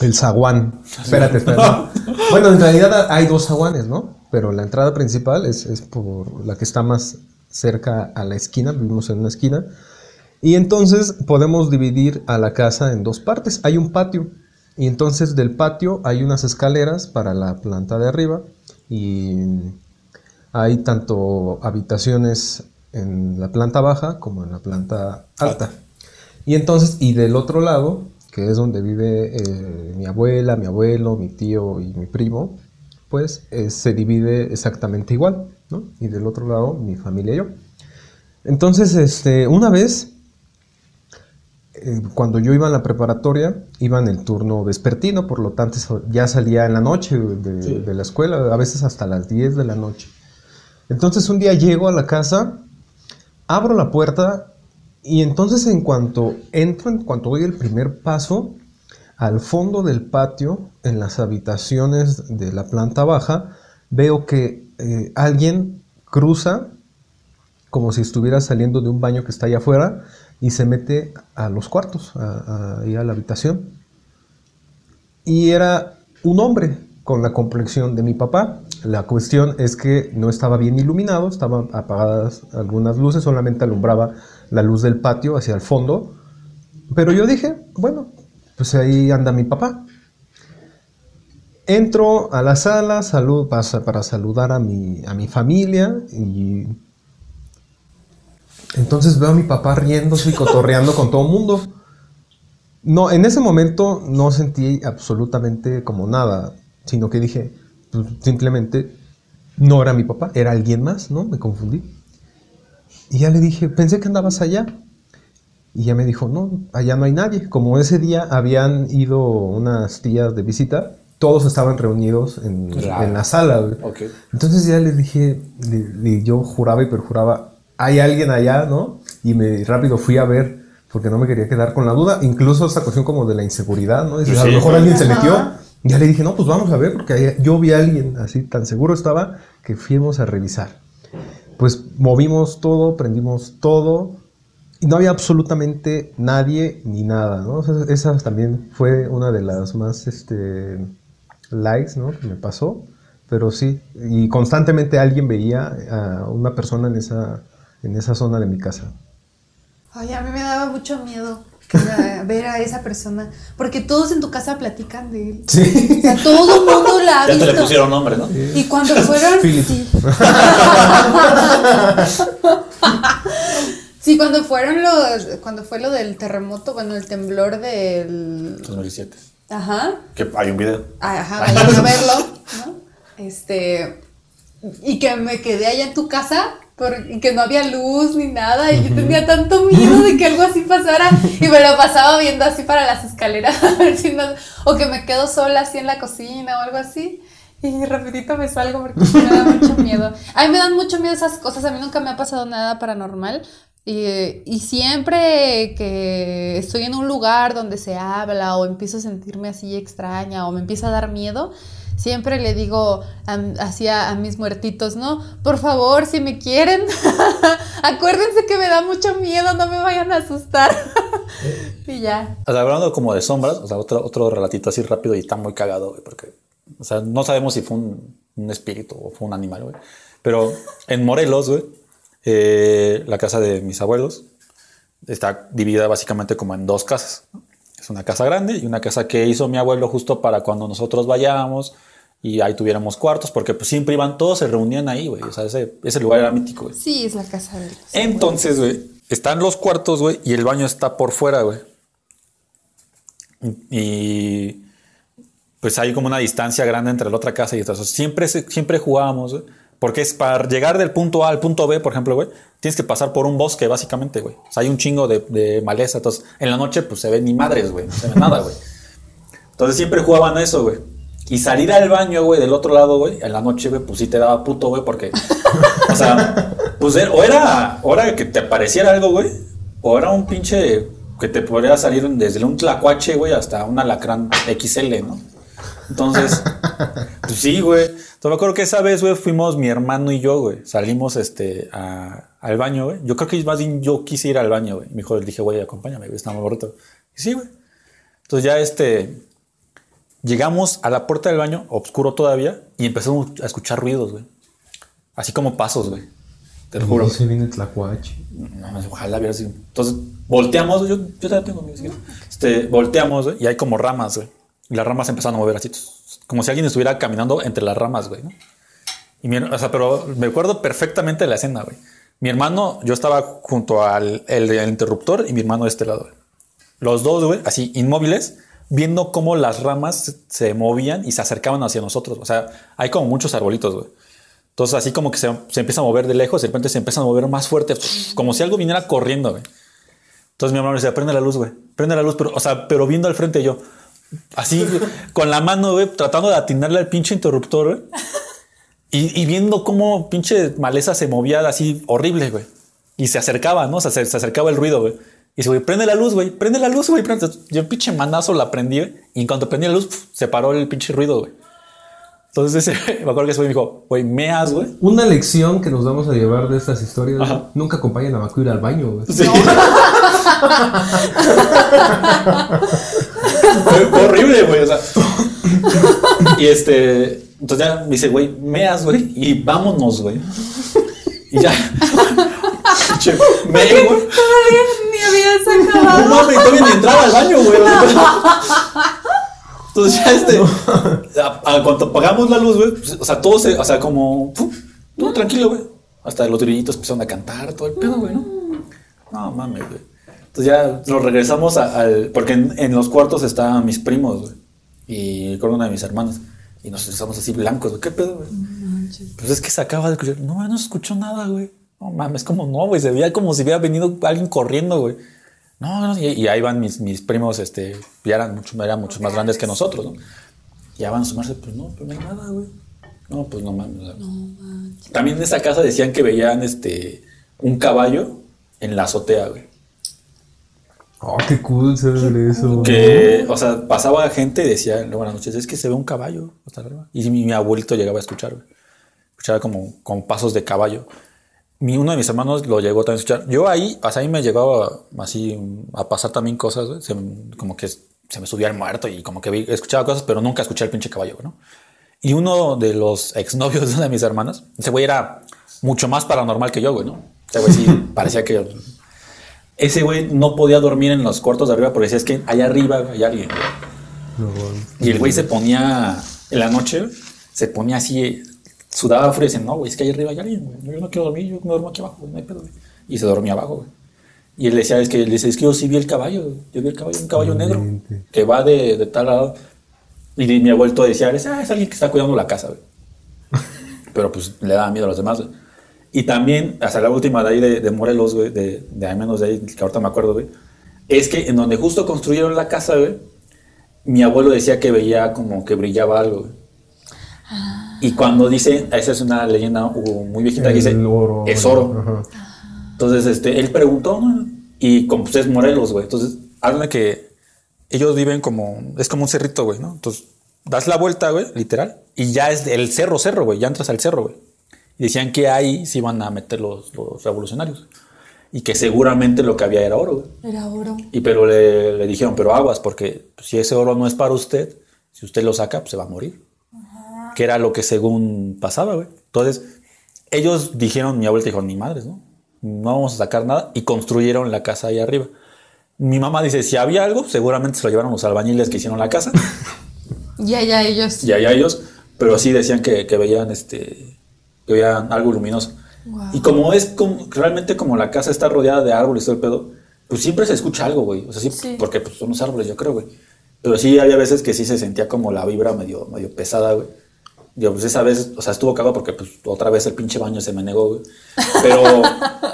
El zaguán. Espérate, espérate. (laughs) bueno, en realidad hay dos zaguanes, ¿no? Pero la entrada principal es, es por la que está más cerca a la esquina. Vivimos en una esquina. Y entonces podemos dividir a la casa en dos partes. Hay un patio. Y entonces del patio hay unas escaleras para la planta de arriba. Y hay tanto habitaciones en la planta baja como en la planta alta. Y entonces, y del otro lado, que es donde vive eh, mi abuela, mi abuelo, mi tío y mi primo, pues eh, se divide exactamente igual, ¿no? Y del otro lado, mi familia y yo. Entonces, este, una vez, eh, cuando yo iba a la preparatoria, iba en el turno vespertino, por lo tanto ya salía en la noche de, Sí. de la escuela, a veces hasta las 10 de la noche. Entonces un día llego a la casa, abro la puerta y entonces en cuanto entro, en cuanto doy el primer paso, al fondo del patio, en las habitaciones de la planta baja, veo que eh, alguien cruza como si estuviera saliendo de un baño que está allá afuera y se mete a los cuartos, a, a- a la habitación. Y era un hombre con la complexión de mi papá. La cuestión es que no estaba bien iluminado, estaban apagadas algunas luces, solamente alumbraba la luz del patio hacia el fondo. Pero yo dije, bueno, pues ahí anda mi papá. Entro a la sala salud, para, para saludar a mi, a mi familia y entonces veo a mi papá riéndose y cotorreando con todo el mundo. No, en ese momento no sentí absolutamente como nada, sino que dije, pues, simplemente no era mi papá, era alguien más, ¿no? Me confundí. Y ya le dije, pensé que andabas allá. Y ya me dijo, no, allá no hay nadie. Como ese día habían ido unas tías de visita, todos estaban reunidos en, la sala. Entonces ya les dije, le- le- yo juraba y perjuraba, hay alguien allá, ¿no? Y me rápido fui a ver, porque no me quería quedar con la duda. Incluso esa cuestión como de la inseguridad, ¿no? Dices, Sí, a lo sí. mejor alguien se metió. Ya le dije, no, pues vamos a ver, porque yo vi a alguien así, tan seguro estaba, que fuimos a revisar. Pues movimos todo, prendimos todo, y no había absolutamente nadie ni nada, ¿no? O sea, esa también fue una de las más, este, likes, ¿no? Que me pasó, pero sí, y constantemente alguien veía a una persona en esa, en esa zona de mi casa. Ay, a mí me daba mucho miedo (laughs) ver a esa persona, porque todos en tu casa platican de él. Sí. O sea, todo el mundo la ha Ya te le visto. pusieron nombre, ¿no? Y cuando fueron. (laughs) Philip. Sí. (laughs) Sí, cuando fueron los. Cuando fue lo del terremoto, bueno, el temblor del. 2017. Ajá. Que hay un video. Ajá, vayan a verlo, ¿no? Este. Y que me quedé allá en tu casa por- y que no había luz ni nada. Y yo tenía tanto miedo de que algo así pasara. Y me lo pasaba viendo así para las escaleras. (laughs) a ver si no- o que me quedo sola así en la cocina o algo así. Y rapidito me salgo porque me da mucho miedo. A mí me dan mucho miedo esas cosas. A mí nunca me ha pasado nada paranormal. Y, y siempre que estoy en un lugar donde se habla o empiezo a sentirme así extraña o me empieza a dar miedo, siempre le digo así a, mis muertitos, ¿no? Por favor, si me quieren, (laughs) acuérdense que me da mucho miedo, no me vayan a asustar. (laughs) y ya. Hablando como de sombras, o sea, otro, otro relatito así rápido y está muy cagado, porque, o sea, no sabemos si fue un, un espíritu o fue un animal, güey. Pero en Morelos, güey, eh, la casa de mis abuelos está dividida básicamente como en dos casas. Es una casa grande y una casa que hizo mi abuelo justo para cuando nosotros vayamos y ahí tuviéramos cuartos, porque pues siempre iban todos, se reunían ahí, güey. O sea, ese, ese lugar era mítico, güey. Sí, es la casa de los Entonces, güey, están los cuartos, güey, y el baño está por fuera, güey. Y, pues hay como una distancia grande entre la otra casa y esta. O sea, siempre, siempre jugábamos, güey. Porque es para llegar del punto A al punto B, por ejemplo, güey, tienes que pasar por un bosque, básicamente, güey. O sea, hay un chingo de, de maleza. Entonces, en la noche, pues se ve ni madres, güey. No se ve nada, güey. Entonces siempre jugaban a eso, güey. Y salir al baño, güey, del otro lado, güey, en la noche, güey, pues sí te daba puto, güey, porque. o sea, pues era- o era, o que te apareciera algo, güey, o era un pinche que te podría salir desde un tlacuache, güey, hasta un alacrán XL, ¿no? Entonces, pues sí, güey. Entonces me acuerdo que esa vez, güey, fuimos mi hermano y yo, güey. Salimos este, al baño, güey. Yo creo que más bien yo quise ir al baño, güey. Mi hijo le dije, güey, acompáñame, güey, está muy bonito. Y sí, güey. Entonces ya este. Llegamos a la puerta del baño, oscuro todavía, y empezamos a escuchar ruidos, güey. Así como pasos, güey. Te lo juro. No se viene Tlacuache. No, ojalá hubiera sido. Entonces, volteamos, yo, yo también tengo mi bicicleta. Este, volteamos, güey, y hay como ramas, güey. Y las ramas empezaron a mover así, como si alguien estuviera caminando entre las ramas, güey, ¿no? Y mi, o sea, pero me acuerdo perfectamente de la escena, güey. Mi hermano, yo estaba junto al el, el interruptor y mi hermano de este lado, güey. Los dos, güey, así inmóviles, viendo cómo las ramas se- movían y se acercaban hacia nosotros. O sea, hay como muchos arbolitos, güey. Entonces, así como que se, se empieza a mover de lejos, de repente se empiezan a mover más fuerte, como si algo viniera corriendo, güey. Entonces mi hermano me decía, prende la luz, güey. Prende la luz, pero, o sea, pero viendo al frente yo. Así, (laughs) con la mano, güey, tratando de atinarle al pinche interruptor, güey. Y, y viendo cómo pinche maleza se movía así horrible, güey. Y se acercaba, ¿no? O sea, se, se acercaba el ruido, güey. Y dice, güey, prende la luz, güey. Prende la luz, güey. prende". Yo pinche manazo la prendí, güey. Y en cuanto prendí la luz, pf, se paró el pinche ruido, güey. Entonces ese, (laughs) me acuerdo que ese güey me dijo, güey, meas, güey. Una lección que nos vamos a llevar de estas historias, Ajá. nunca acompañen a Macu ir al baño, güey. Sí. (laughs) fue horrible, güey. O sea. y este. Entonces ya me dice, güey, meas, güey, y vámonos, güey. Y ya. (laughs) Che, me, güey. No mames, todavía ni entraba al baño, güey. Entonces ya este. A, a cuanto apagamos la luz, güey, pues, o sea, todo se. O sea, como. todo tranquilo, güey. Hasta los grillitos empezaron a cantar, todo el pedo, güey, ¿no? No mames, güey. Entonces ya nos regresamos a- al. Porque en, en los cuartos estaban mis primos, güey. Y con una de mis hermanas. Y nos regresamos así blancos, güey. ¿Qué pedo, güey? Pues es que se acaba de escuchar. No, no se escuchó nada, güey. No mames, como no, güey. Se veía como si hubiera venido alguien corriendo, güey. No, no, y, y ahí van mis, mis primos, este, ya eran mucho, eran mucho más grandes que nosotros, ¿no? Y ya van a sumarse, pues no, pues no hay nada, güey. No, pues no mames. o sea. También en esa casa decían que veían este un caballo en la azotea, güey. Oh, qué cool se ve eso. Que, o sea, pasaba gente y decía, buenas noches, es que se ve un caballo hasta arriba. Y mi, mi abuelito llegaba a escuchar, güey. Escuchaba como, como pasos de caballo. Mi, uno de mis hermanos lo llegó también a escuchar. Yo ahí, sea, ahí me llegaba así a pasar también cosas. Se como que se me subía el muerto y como que vi- escuchaba cosas, pero nunca escuché al pinche caballo, ¿no? Y uno de los exnovios de (laughs) una de mis hermanas, ese güey era mucho más paranormal que yo, güey, ¿no? Ese güey sí (laughs) parecía que ese güey no podía dormir en los cuartos de arriba porque decía es que allá arriba hay alguien. güey". No, Y el güey se ponía en la noche, se ponía así, sudaba frío y decía, no, güey, es que allá arriba hay alguien, güey. Yo no quiero dormir, yo me duermo aquí abajo, güey, no hay pedo, güey. Y se dormía abajo, güey. Y él decía, es que, le dice, es que yo sí vi el caballo, güey. yo vi el caballo, un caballo negro que va de, de tal lado. Y mi abuelo decía, es, ah, es alguien que está cuidando la casa, güey. (laughs) Pero pues le daba miedo a los demás, güey. Y también, hasta la última de ahí de, de Morelos, güey, de, de al menos de ahí, que ahorita me acuerdo, güey, es que en donde justo construyeron la casa, güey, mi abuelo decía que veía como que brillaba algo, güey. Y cuando dice, esa es una leyenda uh, muy viejita que dice, oro. es oro. Ajá. Entonces, este, él preguntó, ¿no? Y como pues es Morelos, güey. Entonces, hablan de que ellos viven como, es como un cerrito, güey, ¿no? Entonces, das la vuelta, güey, literal, y ya es el cerro, cerro, güey, ya entras al cerro, güey. Y decían que ahí se iban a meter los, los revolucionarios. Y que seguramente lo que había era oro, güey. Era oro. Y pero le, le dijeron, pero aguas, porque pues, si ese oro no es para usted, si usted lo saca, pues se va a morir. Que era lo que según pasaba, güey. Entonces, ellos dijeron, mi abuelita dijo, ni madres, ¿no? No vamos a sacar nada. Y construyeron la casa ahí arriba. Mi mamá dice, si había algo, seguramente se lo llevaron los albañiles que hicieron la casa. (laughs) Y allá ellos. y allá ellos, pero sí decían que, que veían este que veían algo luminoso. Guau. Y como es como, realmente como la casa está rodeada de árboles y todo el pedo, pues siempre se escucha algo, güey. O sea, sí, Sí. porque pues, son los árboles, yo creo, güey. Pero sí había veces que sí se sentía como la vibra medio, medio pesada, güey. Yo, pues esa vez, o sea, estuvo cagado porque pues otra vez el pinche baño se me negó, güey. Pero,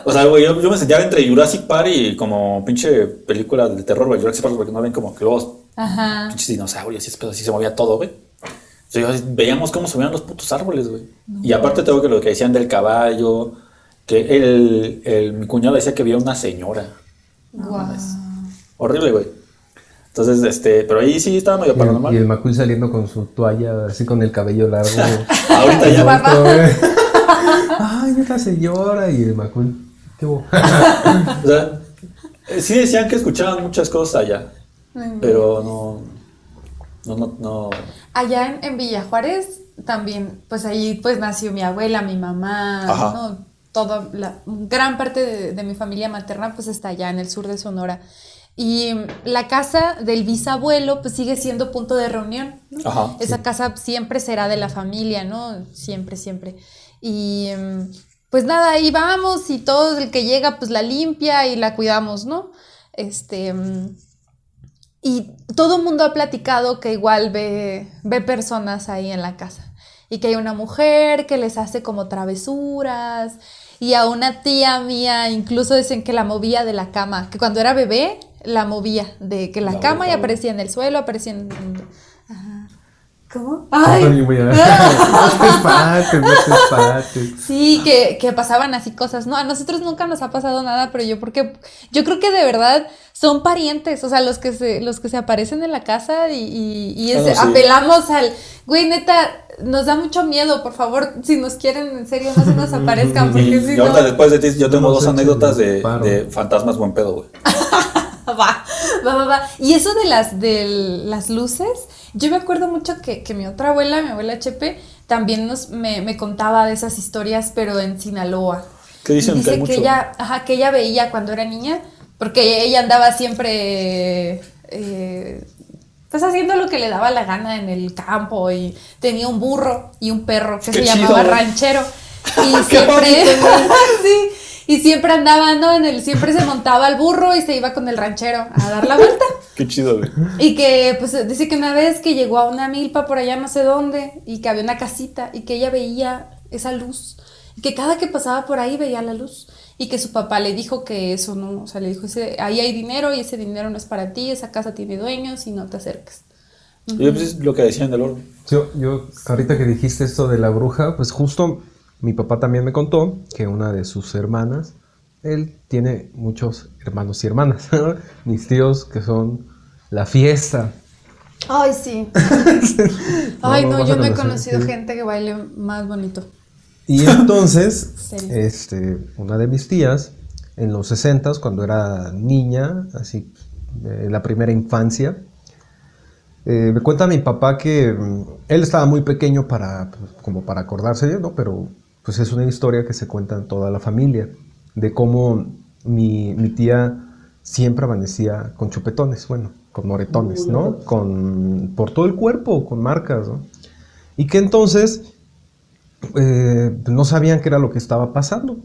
o sea, güey, yo, yo me sentía entre Jurassic Park y como pinche película de terror, güey. Jurassic Park porque no ven como que luego Ajá. pinches dinosaurios y pedo así se movía todo, güey. Veíamos cómo subían los putos árboles, güey. Y aparte tengo que lo que decían del caballo, que el, el- mi cuñado decía que había una señora. No mames. Horrible, güey. Entonces, este, pero ahí sí estaba medio Y el, paranormal. y el Macul saliendo con su toalla, así con el cabello largo. (laughs) Ahorita ya, Guapa. (laughs) Ay, esta señora. Y el Macul, qué bo- (laughs) O sea, eh, sí decían que escuchaban muchas cosas allá, pero no, no, no, no. Allá en, en Villa Juárez también, pues ahí pues nació mi abuela, mi mamá, Ajá. ¿no? Toda la gran parte de, de mi familia materna pues está allá en el sur de Sonora. Y la casa del bisabuelo pues sigue siendo punto de reunión. ¿no? Ajá, Esa casa siempre será de la familia, ¿no? Siempre, siempre. Y pues nada, ahí vamos y todo el que llega pues la limpia y la cuidamos, ¿no? Este... y todo el mundo ha platicado que igual ve, ve personas ahí en la casa. Y que hay una mujer que les hace como travesuras. Y a una tía mía incluso dicen que la movía de la cama. Que cuando era bebé la movía de que la, La cama y aparecía en el suelo, aparecía en... Ajá. ¿Cómo? Ay, ¡Ay! voy a- No te espantes, no te espantes. Sí, que, que pasaban así cosas. No, a nosotros nunca nos ha pasado nada, pero yo porque yo creo que de verdad son parientes, o sea, los que se, los que se aparecen en la casa y, y, y es- Ah, sí. apelamos al, güey, neta, nos da mucho miedo, por favor, si nos quieren, en serio, no se nos (laughs) aparezcan, porque y si no, ahorita después de ti, yo tengo No dos anécdotas de, de fantasmas buen pedo, güey. (laughs) (laughs) va, va, va, va. Y eso de las, de las luces, yo me acuerdo mucho que, que mi otra abuela, mi abuela Chepe, también nos, me, me contaba de esas historias, pero en Sinaloa. ¿Qué dicen? Dice que mucho. ella, ajá, que ella veía cuando era niña, porque ella andaba siempre, eh, pues haciendo lo que le daba la gana en el campo y tenía un burro y un perro que Qué se chido, llamaba ranchero (laughs) y siempre, (laughs) sí, y siempre andaba, ¿no? En el, siempre se montaba al burro y se iba con el ranchero a dar la vuelta. (laughs) Qué chido, güey. Y que, pues, dice que una vez que llegó a una milpa por allá no sé dónde y que había una casita y que ella veía esa luz y que cada que pasaba por ahí veía la luz y que su papá le dijo que eso no, o sea, le dijo, ese, ahí hay dinero y ese dinero no es para ti, esa casa tiene dueños y no te acerques. Yo pues, es lo que decían del oro. Yo, yo, ahorita que dijiste esto de la bruja, pues justo mi papá también me contó que una de sus hermanas, él tiene muchos hermanos y hermanas, mis tíos que son la fiesta. Ay, sí. (laughs) Ay, no, yo no he conocido sí. gente que baile más bonito. Y entonces, (laughs) este, una de mis tías, en los 60 cuando era niña, así, eh, la primera infancia, eh, me cuenta mi papá que mm, él estaba muy pequeño para, pues, como para acordarse de, ¿no? Pero pues es una historia que se cuenta en toda la familia, de cómo mi, mi tía siempre amanecía con chupetones, bueno, con moretones, ¿no? Con, por todo el cuerpo, con marcas, ¿no? Y que entonces eh, no sabían qué era lo que estaba pasando.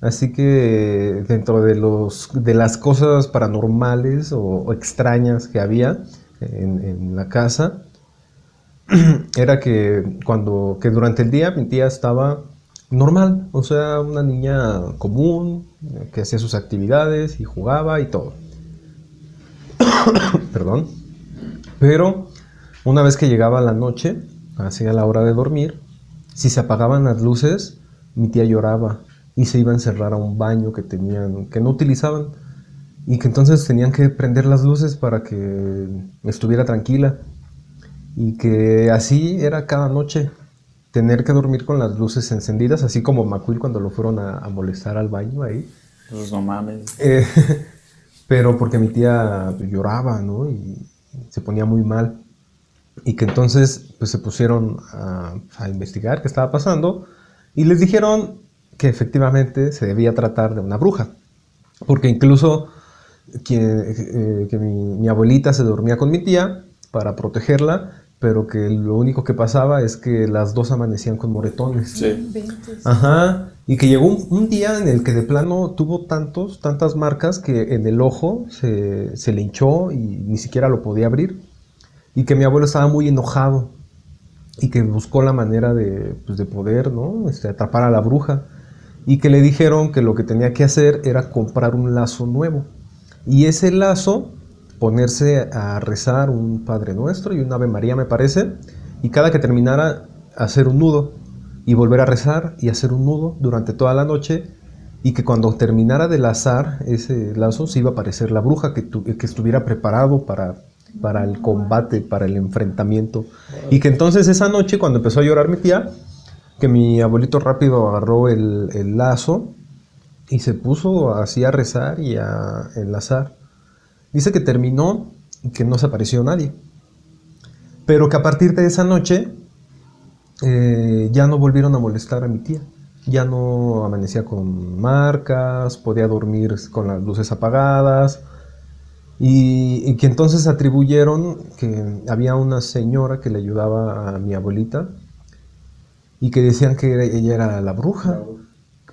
Así que dentro de, los, de las cosas paranormales o, o extrañas que había en, en la casa, (clears throat) era que cuando que durante el día mi tía estaba normal, o sea, una niña común, que hacía sus actividades y jugaba y todo. (coughs) Perdón. Pero una vez que llegaba la noche, hacia la hora de dormir, si se apagaban las luces, mi tía lloraba y se iba a encerrar a un baño que tenían, que no utilizaban, y que entonces tenían que prender las luces para que estuviera tranquila. Y que así era cada noche, tener que dormir con las luces encendidas, así como Macuil cuando lo fueron a, a molestar al baño ahí. Pues no mames. Eh, (laughs) pero porque mi tía lloraba, ¿no? Y se ponía muy mal. Y que entonces pues, se pusieron a, a investigar qué estaba pasando y les dijeron que efectivamente se debía tratar de una bruja. Porque incluso que, eh, que mi, mi abuelita se dormía con mi tía para protegerla, pero que lo único que pasaba es que las dos amanecían con moretones. Sí. Ajá. Y que llegó un, un día en el que de plano tuvo tantos, tantas marcas que en el ojo se, se le hinchó y ni siquiera lo podía abrir. Y que mi abuelo estaba muy enojado y que buscó la manera de, pues, de poder, ¿no? Este, atrapar a la bruja. Y que le dijeron que lo que tenía que hacer era comprar un lazo nuevo. Y ese lazo, ponerse a rezar un Padre Nuestro y un Ave María, me parece, y cada que terminara hacer un nudo y volver a rezar y hacer un nudo durante toda la noche y que cuando terminara de lazar ese lazo se iba a aparecer la bruja que, que estuviera preparado para, para el combate, para el enfrentamiento y que entonces esa noche cuando empezó a llorar mi tía, que mi abuelito rápido agarró el, el lazo y se puso así a rezar y a enlazar. Dice que terminó y que no se apareció nadie. Pero que a partir de esa noche eh, ya no volvieron a molestar a mi tía. Ya no amanecía con marcas, podía dormir con las luces apagadas. Y, y que entonces atribuyeron que había una señora que le ayudaba a mi abuelita y que decían que era- ella era la bruja.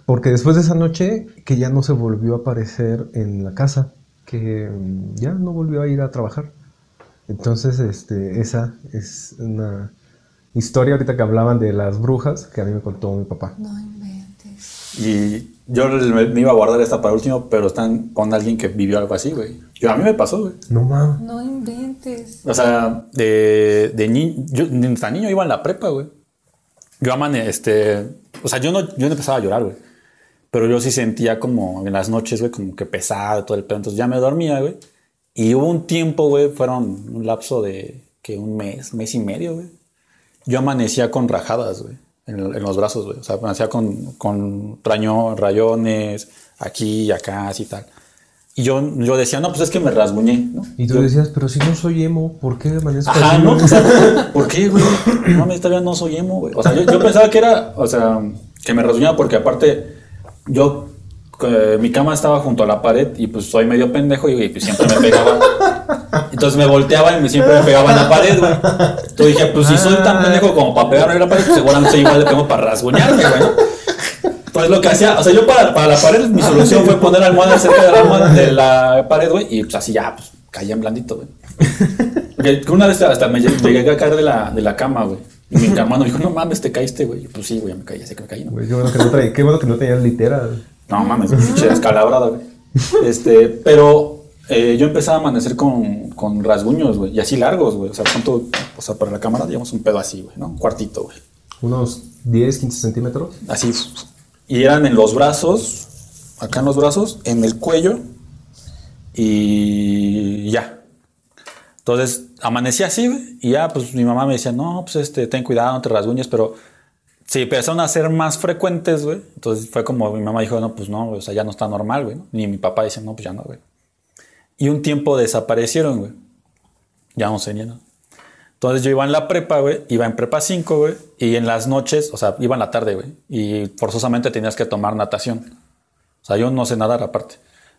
Porque después de esa noche que ya no se volvió a aparecer en la casa, que mm, ya no volvió a ir a trabajar. Entonces, este, esa es una historia ahorita que hablaban de las brujas que a mí me contó mi papá. No inventes. Y yo me, me iba a guardar esta para último, pero están con alguien que vivió algo así, güey. Yo, a mí me pasó, güey. No mames. No inventes. O sea, de, de niño, yo de hasta niño iba en la prepa, güey. Yo amane, este, o sea, yo no, yo no empezaba a llorar, güey. Pero yo sí sentía como en las noches, güey, como que pesado todo el pedo. Entonces ya me dormía, güey. Y hubo un tiempo, güey, fueron un lapso de que un mes, mes y medio, güey. Yo amanecía con rajadas, güey, en, en los brazos, güey. O sea, amanecía con, con raño- rayones, aquí y acá, así tal. Y yo, yo decía, no, pues es que me rasguñé, ¿no? Y tú Yo- decías, pero si no soy emo, ¿por qué amanezco Ajá, así? ¿no? O sea, ¿por qué, güey? No, me todavía no soy emo, güey. O sea, yo, yo pensaba que era, o sea, que me rasguñaba porque aparte yo, eh, mi cama estaba junto a la pared y pues soy medio pendejo y, pues, siempre me pegaba. Entonces me volteaba y me, siempre me pegaba en la pared, güey. Entonces dije, pues si soy tan pendejo como para pegarme en la pared, pues seguramente igual le pego para rasguñarme, güey. ¿no? Pues lo que hacía, o sea, yo para, para la pared, mi solución fue poner almohada cerca de la de pared, güey, y pues así ya, pues caía en blandito, güey. Una vez hasta me llegué a caer de la, de la cama, güey. Y mi hermano dijo, no mames, te caíste, güey. Pues sí, güey, me caí, sé que me caí, ¿no? Güey, qué bueno que no, traía- qué bueno que no tenías litera. No mames, pinche descalabrada, güey. Este, pero eh, yo empecé a amanecer con, con rasguños, güey, y así largos, güey. O sea, ¿cuánto? O sea, para la cámara, digamos, un pedo así, güey, ¿no? Un cuartito, güey. Unos 10, 15 centímetros. Así. Y eran en los brazos, acá en los brazos, en el cuello, y ya. Entonces, amanecí así, y ya, pues mi mamá me decía, no, pues este, ten cuidado, no te rasguñes, pero sí, empezaron a ser más frecuentes, güey. Entonces fue como mi mamá dijo, no, pues no, güey, o sea, ya no está normal, güey. ¿no? Ni mi papá dice, no, pues ya no, güey. Y un tiempo desaparecieron, güey. Ya no sé ni. Entonces yo iba en la prepa, güey, iba en prepa 5, güey, y en las noches, o sea, iba en la tarde, güey, y forzosamente tenías que tomar natación. O sea, yo no sé nadar aparte.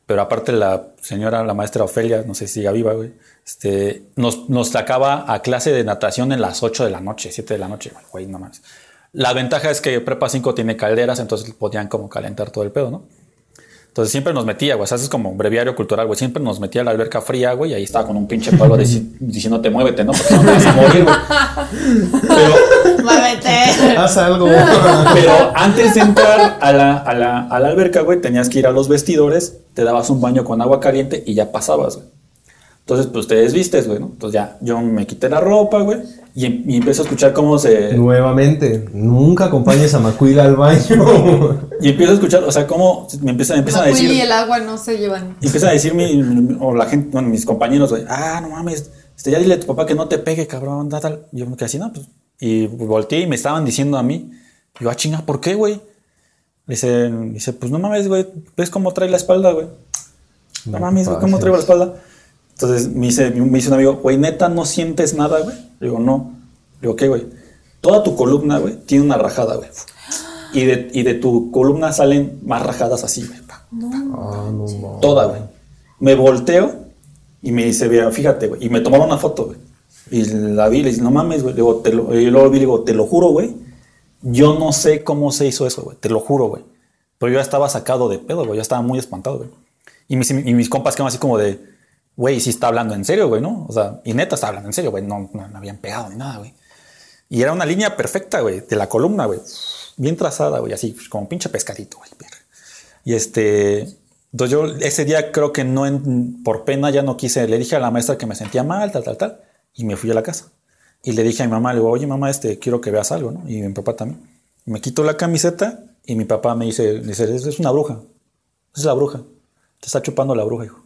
Pero aparte la señora, la maestra Ofelia, no sé si siga viva, güey, este, nos, nos sacaba a clase de natación en las 8 de la noche, 7 de la noche, güey, no más. La ventaja es que Prepa 5 tiene calderas, entonces podían como calentar todo el pedo, ¿no? Entonces siempre nos metía, güey, o sea, es como breviario cultural, güey, siempre nos metía a la alberca fría, güey, y ahí estaba con un pinche palo dici- diciéndote muévete, ¿no? Porque no te vas a morir, güey. (laughs) Pero, Muévete. Haz algo. pero antes de entrar a la, a la, a la alberca, güey, tenías que ir a los vestidores, te dabas un baño con agua caliente y ya pasabas, güey. Entonces, pues te desvistes, güey, ¿no? Entonces ya, yo me quité la ropa, güey, y, em- y empiezo a escuchar cómo se... Nuevamente, nunca acompañes a Macuila al baño. (laughs) Y empiezo a escuchar, o sea, cómo me empiezan, empiezan a decir... y el agua no se llevan. Y empiezan a decir mi, mi- o la gente, bueno, mis compañeros, güey, ah, no mames, este, ya dile a tu papá que no te pegue, cabrón, tal, tal. Y yo me quedé así, no, pues. Y volteé y me estaban diciendo a mí, yo, ah, chinga, ¿por qué, güey? Dice, dice, pues no mames, güey, ¿ves cómo trae la espalda, güey? No, No mames, güey, ¿cómo traigo la espalda? Entonces me dice, me dice un amigo, güey, neta, ¿no sientes nada, güey? Le digo, no. Le digo, ¿qué, güey? Toda tu columna, güey, tiene una rajada, güey. Y de, y de tu columna salen más rajadas así, güey. pa. Ah, no, no. Toda, güey. Me volteo y me dice, mira, fíjate, güey. Y me tomaron una foto, güey. Y la vi y le dice, no mames, güey. Le digo, te lo, y luego vi y le digo, te lo juro, güey. Yo no sé cómo se hizo eso, güey. Te lo juro, güey. Pero yo ya estaba sacado de pedo, güey. Ya estaba muy espantado, güey. Y mis, y mis compas quedaron así como de, güey, sí está hablando en serio, güey, ¿no? O sea, y neta está hablando en serio, güey. No, no, habían pegado ni nada, güey. Y era una línea perfecta, güey, de la columna, güey. Bien trazada, güey, así, como pinche pescadito, güey. Y este, entonces yo ese día creo que no, por pena ya no quise, le dije a la maestra que me sentía mal, tal, tal, tal, y me fui a la casa. Y le dije a mi mamá, le digo, oye mamá, este, quiero que veas algo, ¿no? Y mi papá también. Me quito la camiseta y mi papá me dice, dice, es una bruja. Es la bruja. Te está chupando la bruja, hijo.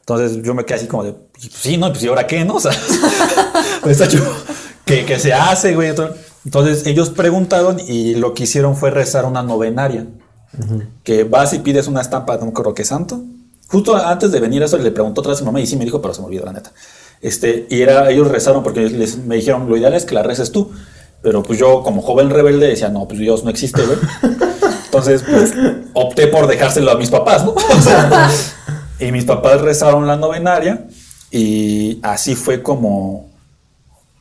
Entonces yo me quedé así como de, pues sí, ¿no? Pues ¿y ahora qué, no? (laughs) O sea, (laughs) chup- ¿qué, qué se hace, güey? Entonces, ellos preguntaron y lo que hicieron fue rezar una novenaria. Que vas y pides una estampa de un croque santo. Justo antes de venir a eso le preguntó otra vez a mi mamá y sí me dijo, pero se me olvidó la neta. Este, y era, ellos rezaron porque les, me dijeron, lo ideal es que la reces tú. Pero pues yo como joven rebelde decía, no, pues Dios no existe, güey. (laughs) Entonces, pues opté por dejárselo a mis papás, ¿no? O sea, y mis papás rezaron la novenaria y así fue como...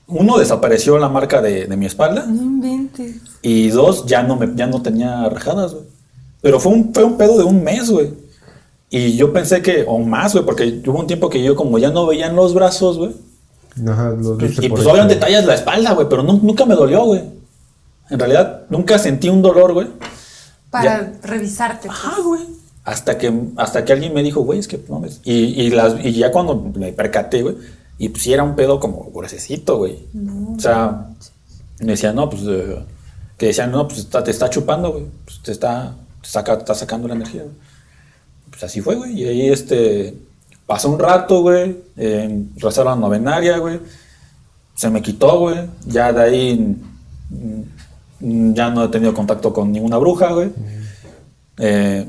Uno, desapareció la marca de, de mi espalda No inventes. y dos, ya no, me, ya no tenía rajadas, güey. Pero fue un, fue un pedo de un mes, güey. Y yo pensé que, o más, güey, porque hubo un tiempo que yo como ya no veía en los brazos, güey. Ajá, lo diste y por pues obviamente tallas la espalda, güey, pero nu- nunca me dolió, güey. En realidad, nunca sentí un dolor, güey. Para Ya. revisarte. pues. Ajá, güey. Hasta que, hasta que alguien me dijo, güey, es que no ves. Y, y, las, y ya cuando me percaté, güey, y pues sí era un pedo como gruesecito, güey. O sea, me decían, no, pues, eh, que decían, no, pues está- te está chupando, güey. Pues te está, te saca, está sacando la energía, güey. Pues así fue, güey. Y ahí, este, pasó un rato, güey. Eh, la novenaria, güey. Se me quitó, güey. Ya de ahí mm, ya no he tenido contacto con ninguna bruja, güey. Eh,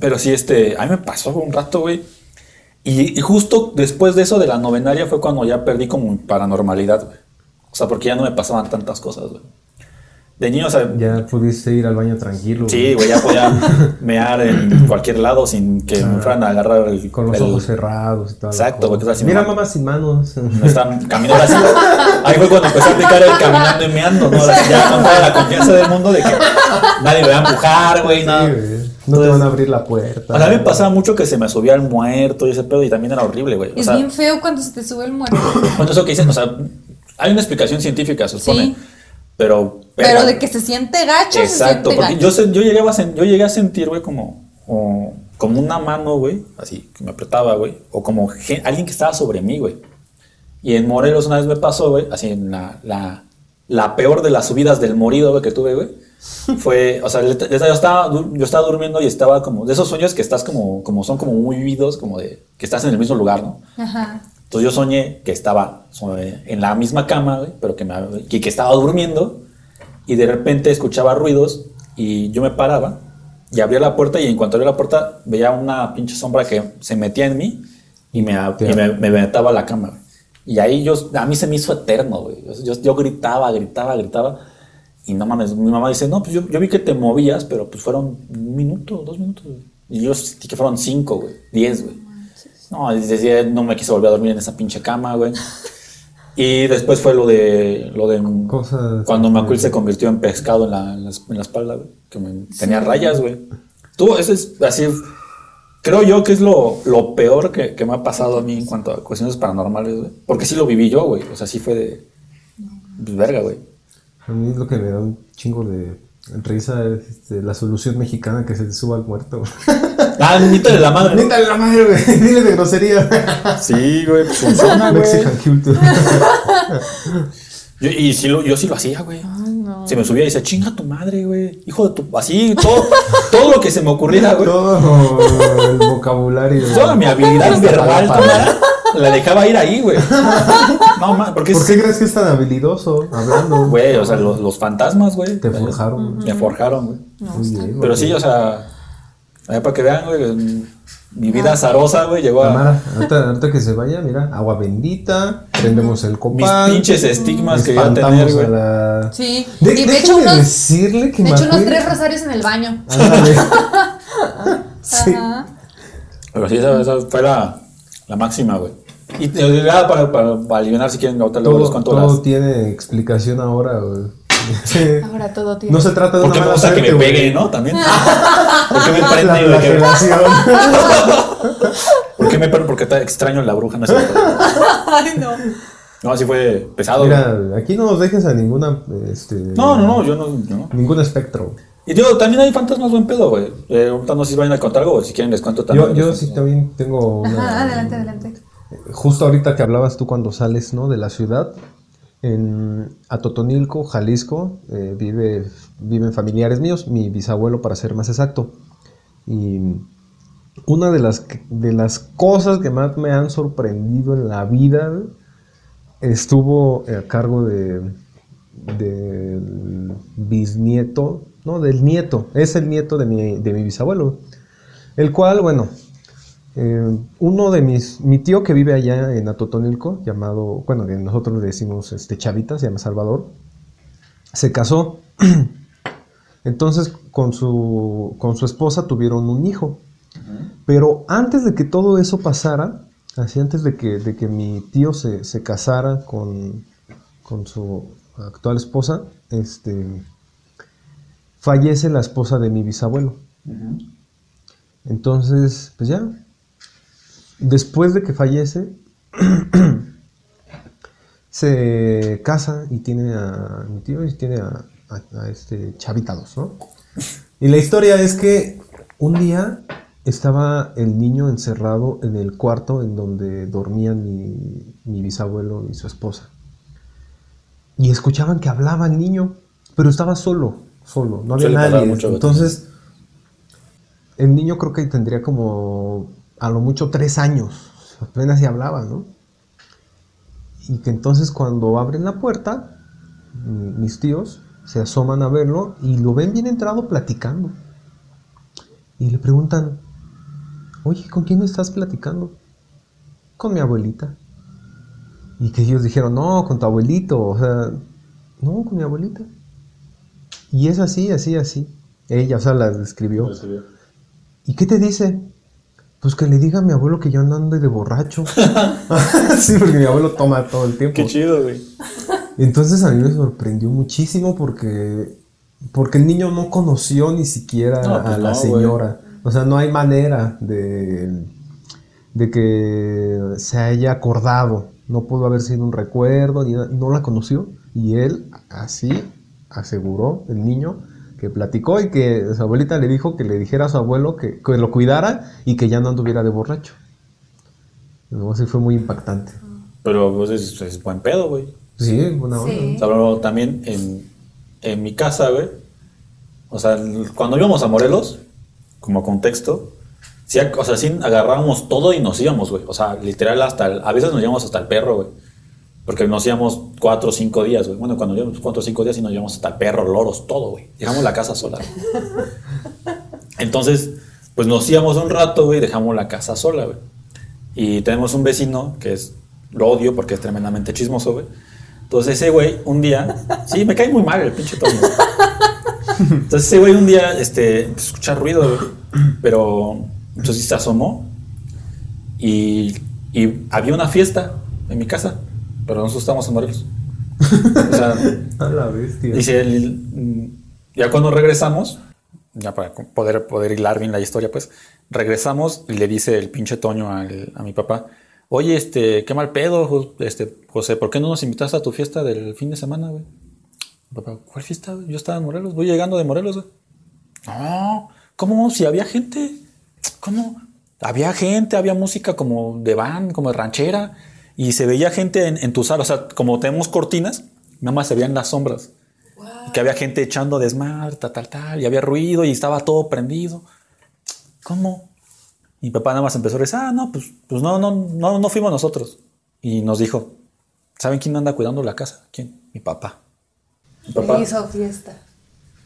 pero sí, este, a mí me pasó un rato, güey. Y, y justo después de eso de la novenaria fue cuando ya perdí como paranormalidad, güey. O sea, porque ya no me pasaban tantas cosas, güey. De niño, o sea, Ya pudiste ir al baño tranquilo. sí, güey, ya podía (laughs) mear en cualquier lado sin que me fueran a agarrar el... Con los el- ojos cerrados y todo. Exacto, porque así, Mira, mamá. sin manos. Me están caminando así. Ahí fue cuando empecé a aplicar el caminando y meando, ¿no? Ya con toda la confianza del mundo de que nadie me va a empujar, güey, nada. Sí, No te van a abrir la puerta. O sea, a mí me pasaba mucho que se me subía el muerto y ese pedo y también era horrible, güey. O Es sea, bien feo cuando se te sube el muerto. (coughs) bueno, eso que dicen, o sea, hay una explicación científica, se supone. Sí. Pero. Pero de que se siente gacho, Exacto, se siente porque gacho. yo, se- yo, llegué a, yo llegué a sentir, güey, como, como una mano, güey, así, que me apretaba, güey, o como gen- alguien que estaba sobre mí, güey. Y en Morelos una vez me pasó, güey, así en la, la, la peor de las subidas del morido, güey, que tuve, güey. Fue, o sea, yo estaba, yo estaba durmiendo y estaba como, de esos sueños que estás como, como son como muy vividos, como de que estás en el mismo lugar, ¿no? Ajá. Entonces yo soñé que estaba en la misma cama, pero que, me, que, que estaba durmiendo y de repente escuchaba ruidos y yo me paraba y abría la puerta y en cuanto abría la puerta veía una pinche sombra que se metía en mí y me, y me, me metaba a la cama. Y ahí yo, a mí se me hizo eterno, güey. Yo, yo gritaba, gritaba, gritaba. Y no mames, mi mamá dice, no, pues yo, yo vi que te movías, pero pues fueron un minuto, dos minutos. güey". Y yo sentí que fueron cinco, güey, diez, güey. No, y decía, no me quise volver a dormir en esa pinche cama, güey. Y después fue lo de, lo de Cosas- cuando Macul se convirtió en pescado en la, en la, en la espalda, güey. Que me- tenía rayas, güey. Tú, eso es así. Creo yo que es lo, lo peor que, que me ha pasado a mí en cuanto a cuestiones paranormales, güey. Porque sí lo viví yo, güey. O sea, sí fue de. Pues verga, güey. A mí lo que me da un chingo de risa es este, la solución mexicana que se te suba al muerto. (laughs) Ah, de la madre. Nítale la madre, güey. (laughs) Dile de grosería. Sí, güey, pues funciona. (laughs) Mexican culture. Yo, y sí lo, yo sí lo hacía, güey. Ay, no. Se me subía y decía, chinga tu madre, güey. Hijo de tu. Así, todo, todo lo que se me ocurriera, güey. Todo el vocabulario. Toda mi habilidad verbal la dejaba ir ahí, güey. (laughs) No, ma, porque ¿Por es- qué crees que es tan habilidoso hablando? Güey, o sea, los, los fantasmas, güey. Te forjaron. Me forjaron, güey. Muy bien, Pero güey. sí, o sea, a ver, para que vean, güey, mi vida azarosa, güey, llegó a Tamara, ahorita, ahorita que se vaya, mira, agua bendita, prendemos el mis copal. pinches estigmas que iba a espantamos tener, güey. la- Sí. De, y me echo déjame unos, decirle que me echo unos tres rosarios en el baño. Ándale. (laughs) sí. Ajá. Pero sí, esa, esa fue la, la máxima, güey. Y te para, para, para aliviar si quieren, ahorita luego les Todo, cuento todo las. tiene explicación ahora, güey. Ahora todo tiene. No se trata de Porque una me gusta que me güey. pegue, ¿no? También. (laughs) ¿Por qué me La prende, güey? que- flagelación. (laughs) ¿Por qué me prende? Porque te extraño la bruja, no es cierto. (laughs) Ay, no. No, así fue pesado. güey. Mira, aquí no nos dejes a ninguna, este... No, no, no, yo no. Ningún espectro. Y digo, también hay fantasmas buen pedo, güey. Eh, ahorita no sé si vayan a contar algo o si quieren les cuento también. Yo, yo sí también tengo una... Ajá, adelante, adelante. Justo ahorita que hablabas tú cuando sales, ¿no? De la ciudad, En Atotonilco, Jalisco, eh, vive, viven familiares míos, mi bisabuelo para ser más exacto. Y una de las, de las cosas que más me han sorprendido en la vida estuvo a cargo de del bisnieto, no, del nieto, es el nieto de mi, de mi bisabuelo, el cual, bueno, eh, uno de mis, mi tío que vive allá en Atotonilco, llamado, bueno, que nosotros le decimos este Chavita, se llama Salvador, se casó. (clears throat) Entonces con su, con su esposa tuvieron un hijo. Pero antes de que todo eso pasara, así antes de que, de que mi tío se, se casara con, con su actual esposa, este, fallece la esposa de mi bisabuelo. Entonces, pues ya, después de que fallece, (clears throat) se casa y tiene a mi tío y tiene a, a- a este Chavita dos, ¿no? Y la historia es que un día estaba el niño encerrado en el cuarto en donde dormían mi, mi bisabuelo y su esposa. Y escuchaban que hablaba el niño, pero estaba solo, solo, no había nadie. Entonces, el niño creo que tendría como a lo mucho tres años, apenas se hablaba, ¿no? Y que entonces cuando abren la puerta, mi- mis tíos se asoman a verlo y lo ven bien entrado platicando. Y le preguntan, oye, ¿con quién estás platicando? Con mi abuelita. Y que ellos dijeron, no, con tu abuelito, o sea, no, con mi abuelita. Y es así, así, así. Ella, o sea, la describió. ¿Y qué te dice? Pues que le diga a mi abuelo que yo no ande de borracho. (laughs) sí, porque mi abuelo toma todo el tiempo. Qué chido, güey. Entonces a mí me sorprendió muchísimo porque, porque el niño no conoció ni siquiera No, pues a la no, señora. O sea, no hay manera de, de que se haya acordado. No pudo haber sido un recuerdo, ni nada, no la conoció. Y él así aseguró, el niño, que platicó y que su abuelita le dijo que le dijera a su abuelo que, que lo cuidara y que ya no anduviera de borracho. No, sí fue muy impactante. Pero pues es, es buen pedo, güey. Sí, buena onda. Sí. O sea, luego también en, en mi casa, güey. O sea, cuando íbamos a Morelos, como contexto, sí, o sea, sí agarrábamos todo y nos íbamos, güey. O sea, literal hasta el- a veces nos íbamos hasta el perro, güey. Porque nos íbamos cuatro o cinco días, güey. Bueno, cuando íbamos cuatro o cinco días sí nos íbamos hasta el perro, loros, todo, güey. Dejamos la casa sola. güey. Entonces, pues nos íbamos un rato, güey, y dejamos la casa sola, güey. Y tenemos un vecino que es, lo odio porque es tremendamente chismoso, güey. Entonces ese güey un día, sí, me cae muy mal el pinche Toño. Entonces ese güey un día, este, empezó a escuchar ruido, güey. Pero entonces se asomó y, y había una fiesta en mi casa, pero nosotros estamos en Morelos. O sea, (laughs) A la bestia. Dice, el- mm, ya cuando regresamos, ya para poder, poder hilar bien la historia, pues, regresamos y le dice el pinche Toño al- a mi papá, oye, este, qué mal pedo, este, José, ¿por qué no nos invitaste a tu fiesta del fin de semana, güey? Mi Papá, ¿cuál fiesta? Yo estaba en Morelos, voy llegando de Morelos, güey. No, ¿cómo? Si había gente, ¿cómo? Había gente, había música como de van, como de ranchera, y se veía gente en, en tu sala, o sea, como tenemos cortinas, nada más se veían las sombras. Y que había gente echando desmadre, tal, tal, tal, y había ruido y estaba todo prendido. ¿Cómo? Mi papá nada más empezó a decir, ah, no, pues, pues no, no, no, no fuimos nosotros. Y nos dijo, ¿saben quién anda cuidando la casa? ¿Quién? Mi papá. Mi papá. Hizo fiesta.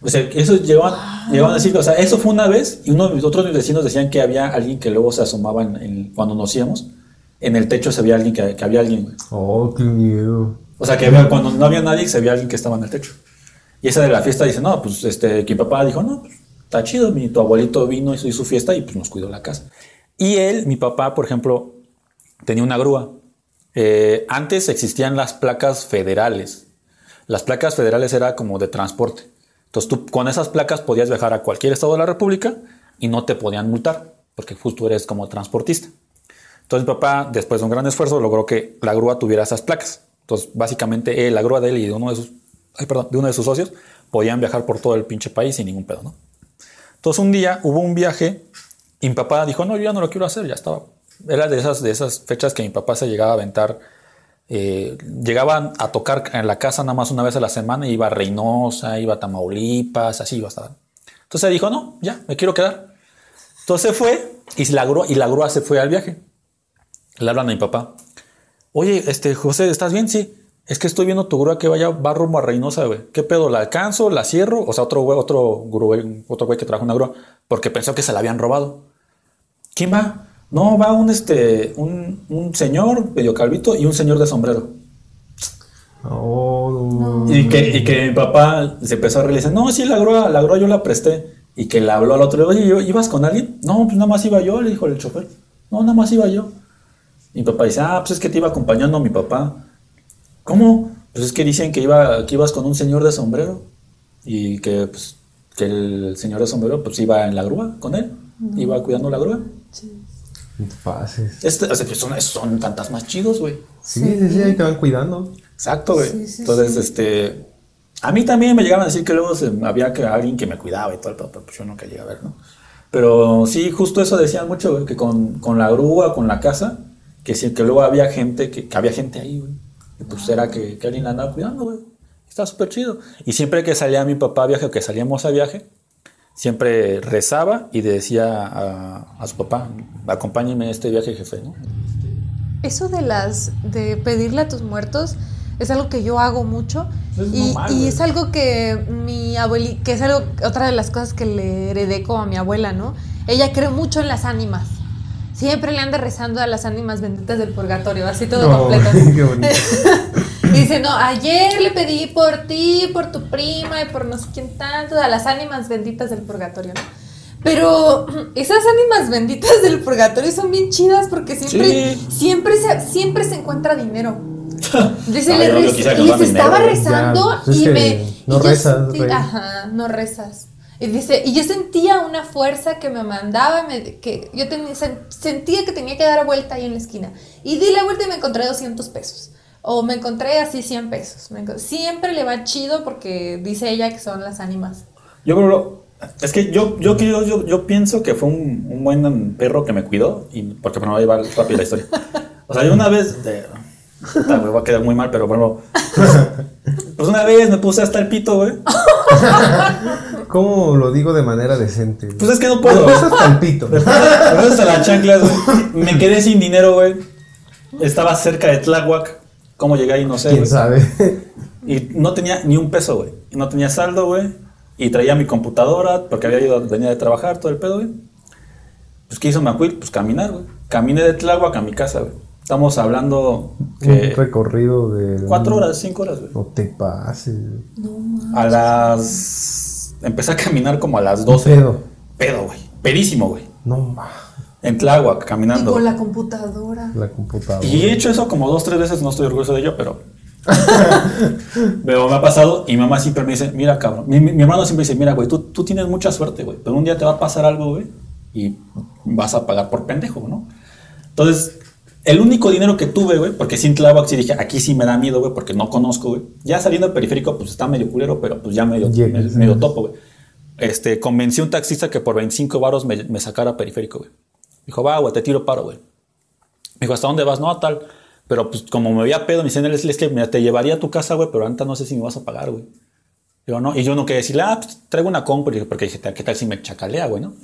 O sea, eso llegaban, llegaban a decir, o sea, eso fue una vez y uno de mis otros mis vecinos decían que había alguien que luego se asomaba en, en- cuando nos íbamos. En el techo se veía alguien que, que había alguien. Oh, qué miedo. O sea, que había- cuando no había nadie, se veía alguien que estaba en el techo. Y esa de la fiesta dice, no, pues este, que mi papá dijo, no, pues está chido, mi, tu abuelito vino, hizo, hizo su fiesta y pues nos cuidó la casa. Y él, mi papá, por ejemplo, tenía una grúa. Eh, antes existían las placas federales. Las placas federales era como de transporte. Entonces tú con esas placas podías viajar a cualquier estado de la República y no te podían multar, porque justo eres como transportista. Entonces mi papá, después de un gran esfuerzo, logró que la grúa tuviera esas placas. Entonces, básicamente, él, la grúa de él y de uno de sus, ay, perdón, de uno de sus socios podían viajar por todo el pinche país sin ningún pedo, ¿no? Entonces, un día hubo un viaje y mi papá dijo, no, yo ya no lo quiero hacer, ya estaba. Era de esas, de esas fechas que mi papá se llegaba a aventar eh, llegaban a tocar en la casa nada más una vez a la semana, iba a Reynosa, iba a Tamaulipas, así iba a estar. Entonces dijo, no, ya, me quiero quedar. Entonces fue y la grúa, y la grúa se fue al viaje. Le hablan a mi papá. Oye, este, José, ¿estás bien? Sí. Es que estoy viendo tu grúa que vaya, va rumbo a Reynosa, güey. ¿Qué pedo? ¿La alcanzo? ¿La cierro? O sea, otro güey, otro güey, otro güey que trajo una grúa, porque pensó que se la habían robado. ¿Quién va? No, va un, este, un, un señor medio calvito y un señor de sombrero. Oh, Y que, y que mi papá se empezó a realizar, no, sí, la grúa, la grúa yo la presté. Y que le habló al otro, oye, ¿yo- ¿ibas con alguien? No, pues nada más iba yo, le dijo el chofer. No, nada más iba yo. Y mi papá dice, ah, pues es que te iba acompañando mi papá. ¿Cómo? Pues es que dicen que, iba, que ibas con un señor de sombrero. Y que, pues, que el señor de sombrero, pues iba en la grúa con él. Iba cuidando la grúa. pases. Este, o sea, pues son, son fantasmas chidos, güey. Sí, sí, sí, ahí te van cuidando. Exacto, güey. Sí, sí, Entonces, sí. este. A mí también me llegaban a decir que luego se- había que alguien que me cuidaba y todo el pedo, pero pues yo nunca llegué a ver, ¿no? Pero sí, justo eso decían mucho, güey, que con, con la grúa, con la casa, que sí, que luego había gente, que, que había gente ahí, güey. Y pues era que, que alguien la andaba cuidando, güey. Estaba súper chido. Y siempre que salía mi papá a viaje o que salíamos a viaje, siempre rezaba y decía a, a su papá, acompáñeme a este viaje, jefe, ¿no? Eso de las de pedirle a tus muertos es algo que yo hago mucho Es y, normal, y es algo que mi abuelita, que es algo otra de las cosas que le heredé como a mi abuela, ¿no? Ella cree mucho en las ánimas. Siempre le anda rezando a las ánimas benditas del purgatorio, así todo completo. (laughs) qué bonito. (laughs) Dice, no, ayer le pedí por ti, por tu prima y por no sé quién tanto, a las ánimas benditas del purgatorio, ¿no? Pero (clears throat) esas ánimas benditas del purgatorio son bien chidas porque siempre, Sí. siempre, se, siempre se encuentra dinero. (laughs) Dice, No, yo- yo les dan estaba rezando ya, pues y me... no y yo rezas, rey. Ajá, no rezas. Y dice, y yo sentía una fuerza que me mandaba, me- que yo sen- sentía que tenía que dar vuelta ahí en la esquina. Y di la vuelta y me encontré 200 pesos. O me encontré así 100 pesos. Siempre le va chido porque dice ella que son las ánimas. Yo creo, es que yo, yo, yo, yo, pienso que fue un, buen perro que me cuidó, y, porque me va a llevar rápido la historia. (laughs) O sea, yo una vez, puta, va a quedar muy mal, pero bueno, pues una vez me puse hasta el pito, güey. ¿Cómo lo digo de manera decente? Pues es que no puedo. Me puse hasta el pito. Me puse hasta las chanclas, güey. Me quedé sin dinero, güey. Estaba cerca de Tláhuac. ¿Cómo llegué ahí? No sé, ¿Quién güey. sabe? Y no tenía ni un peso, güey. Y no tenía saldo, güey. Y traía mi computadora porque había ido, venía de trabajar, todo el pedo, güey. Pues, ¿qué hizo Macuil? Pues caminar, güey. Caminé de Tláhuac a mi casa, güey. Estamos hablando Un que recorrido de... cuatro horas, cinco horas, güey. No te pases. A las... Empecé a caminar como a las 12. Pedo. Pedo, güey. Pedísimo, güey. No ma. En Tláhuac, Y caminando. con la computadora. La computadora. Y he hecho eso como dos, tres veces, no estoy orgulloso de ello, pero. (laughs) pero me ha pasado y mi mamá siempre me dice: Mira, cabrón. Mi, mi- mi hermano siempre dice: Mira, güey, tú, tú tienes mucha suerte, güey, pero un día te va a pasar algo, güey, y vas a pagar por pendejo, ¿no? Entonces, el único dinero que tuve, güey, porque sin Tláhuac sí dije: Aquí sí me da miedo, güey, porque no conozco, güey. Ya saliendo del periférico, pues está medio culero, pero pues ya medio, medio topo, güey. Este, convencí a un taxista que por 25 varos me, me sacara periférico, güey. Dijo, va, güey, te tiro paro, güey. Me dijo, ¿hasta dónde vas? No, a tal. Pero pues como me veía pedo, me dicen, es, es que mira, te llevaría a tu casa, güey, pero ahorita no sé si me vas a pagar, güey. Digo, no. Y yo no quería decirle, ah, pues traigo una compra, y dije, porque dije, ¿qué tal si me chacalea, güey, no?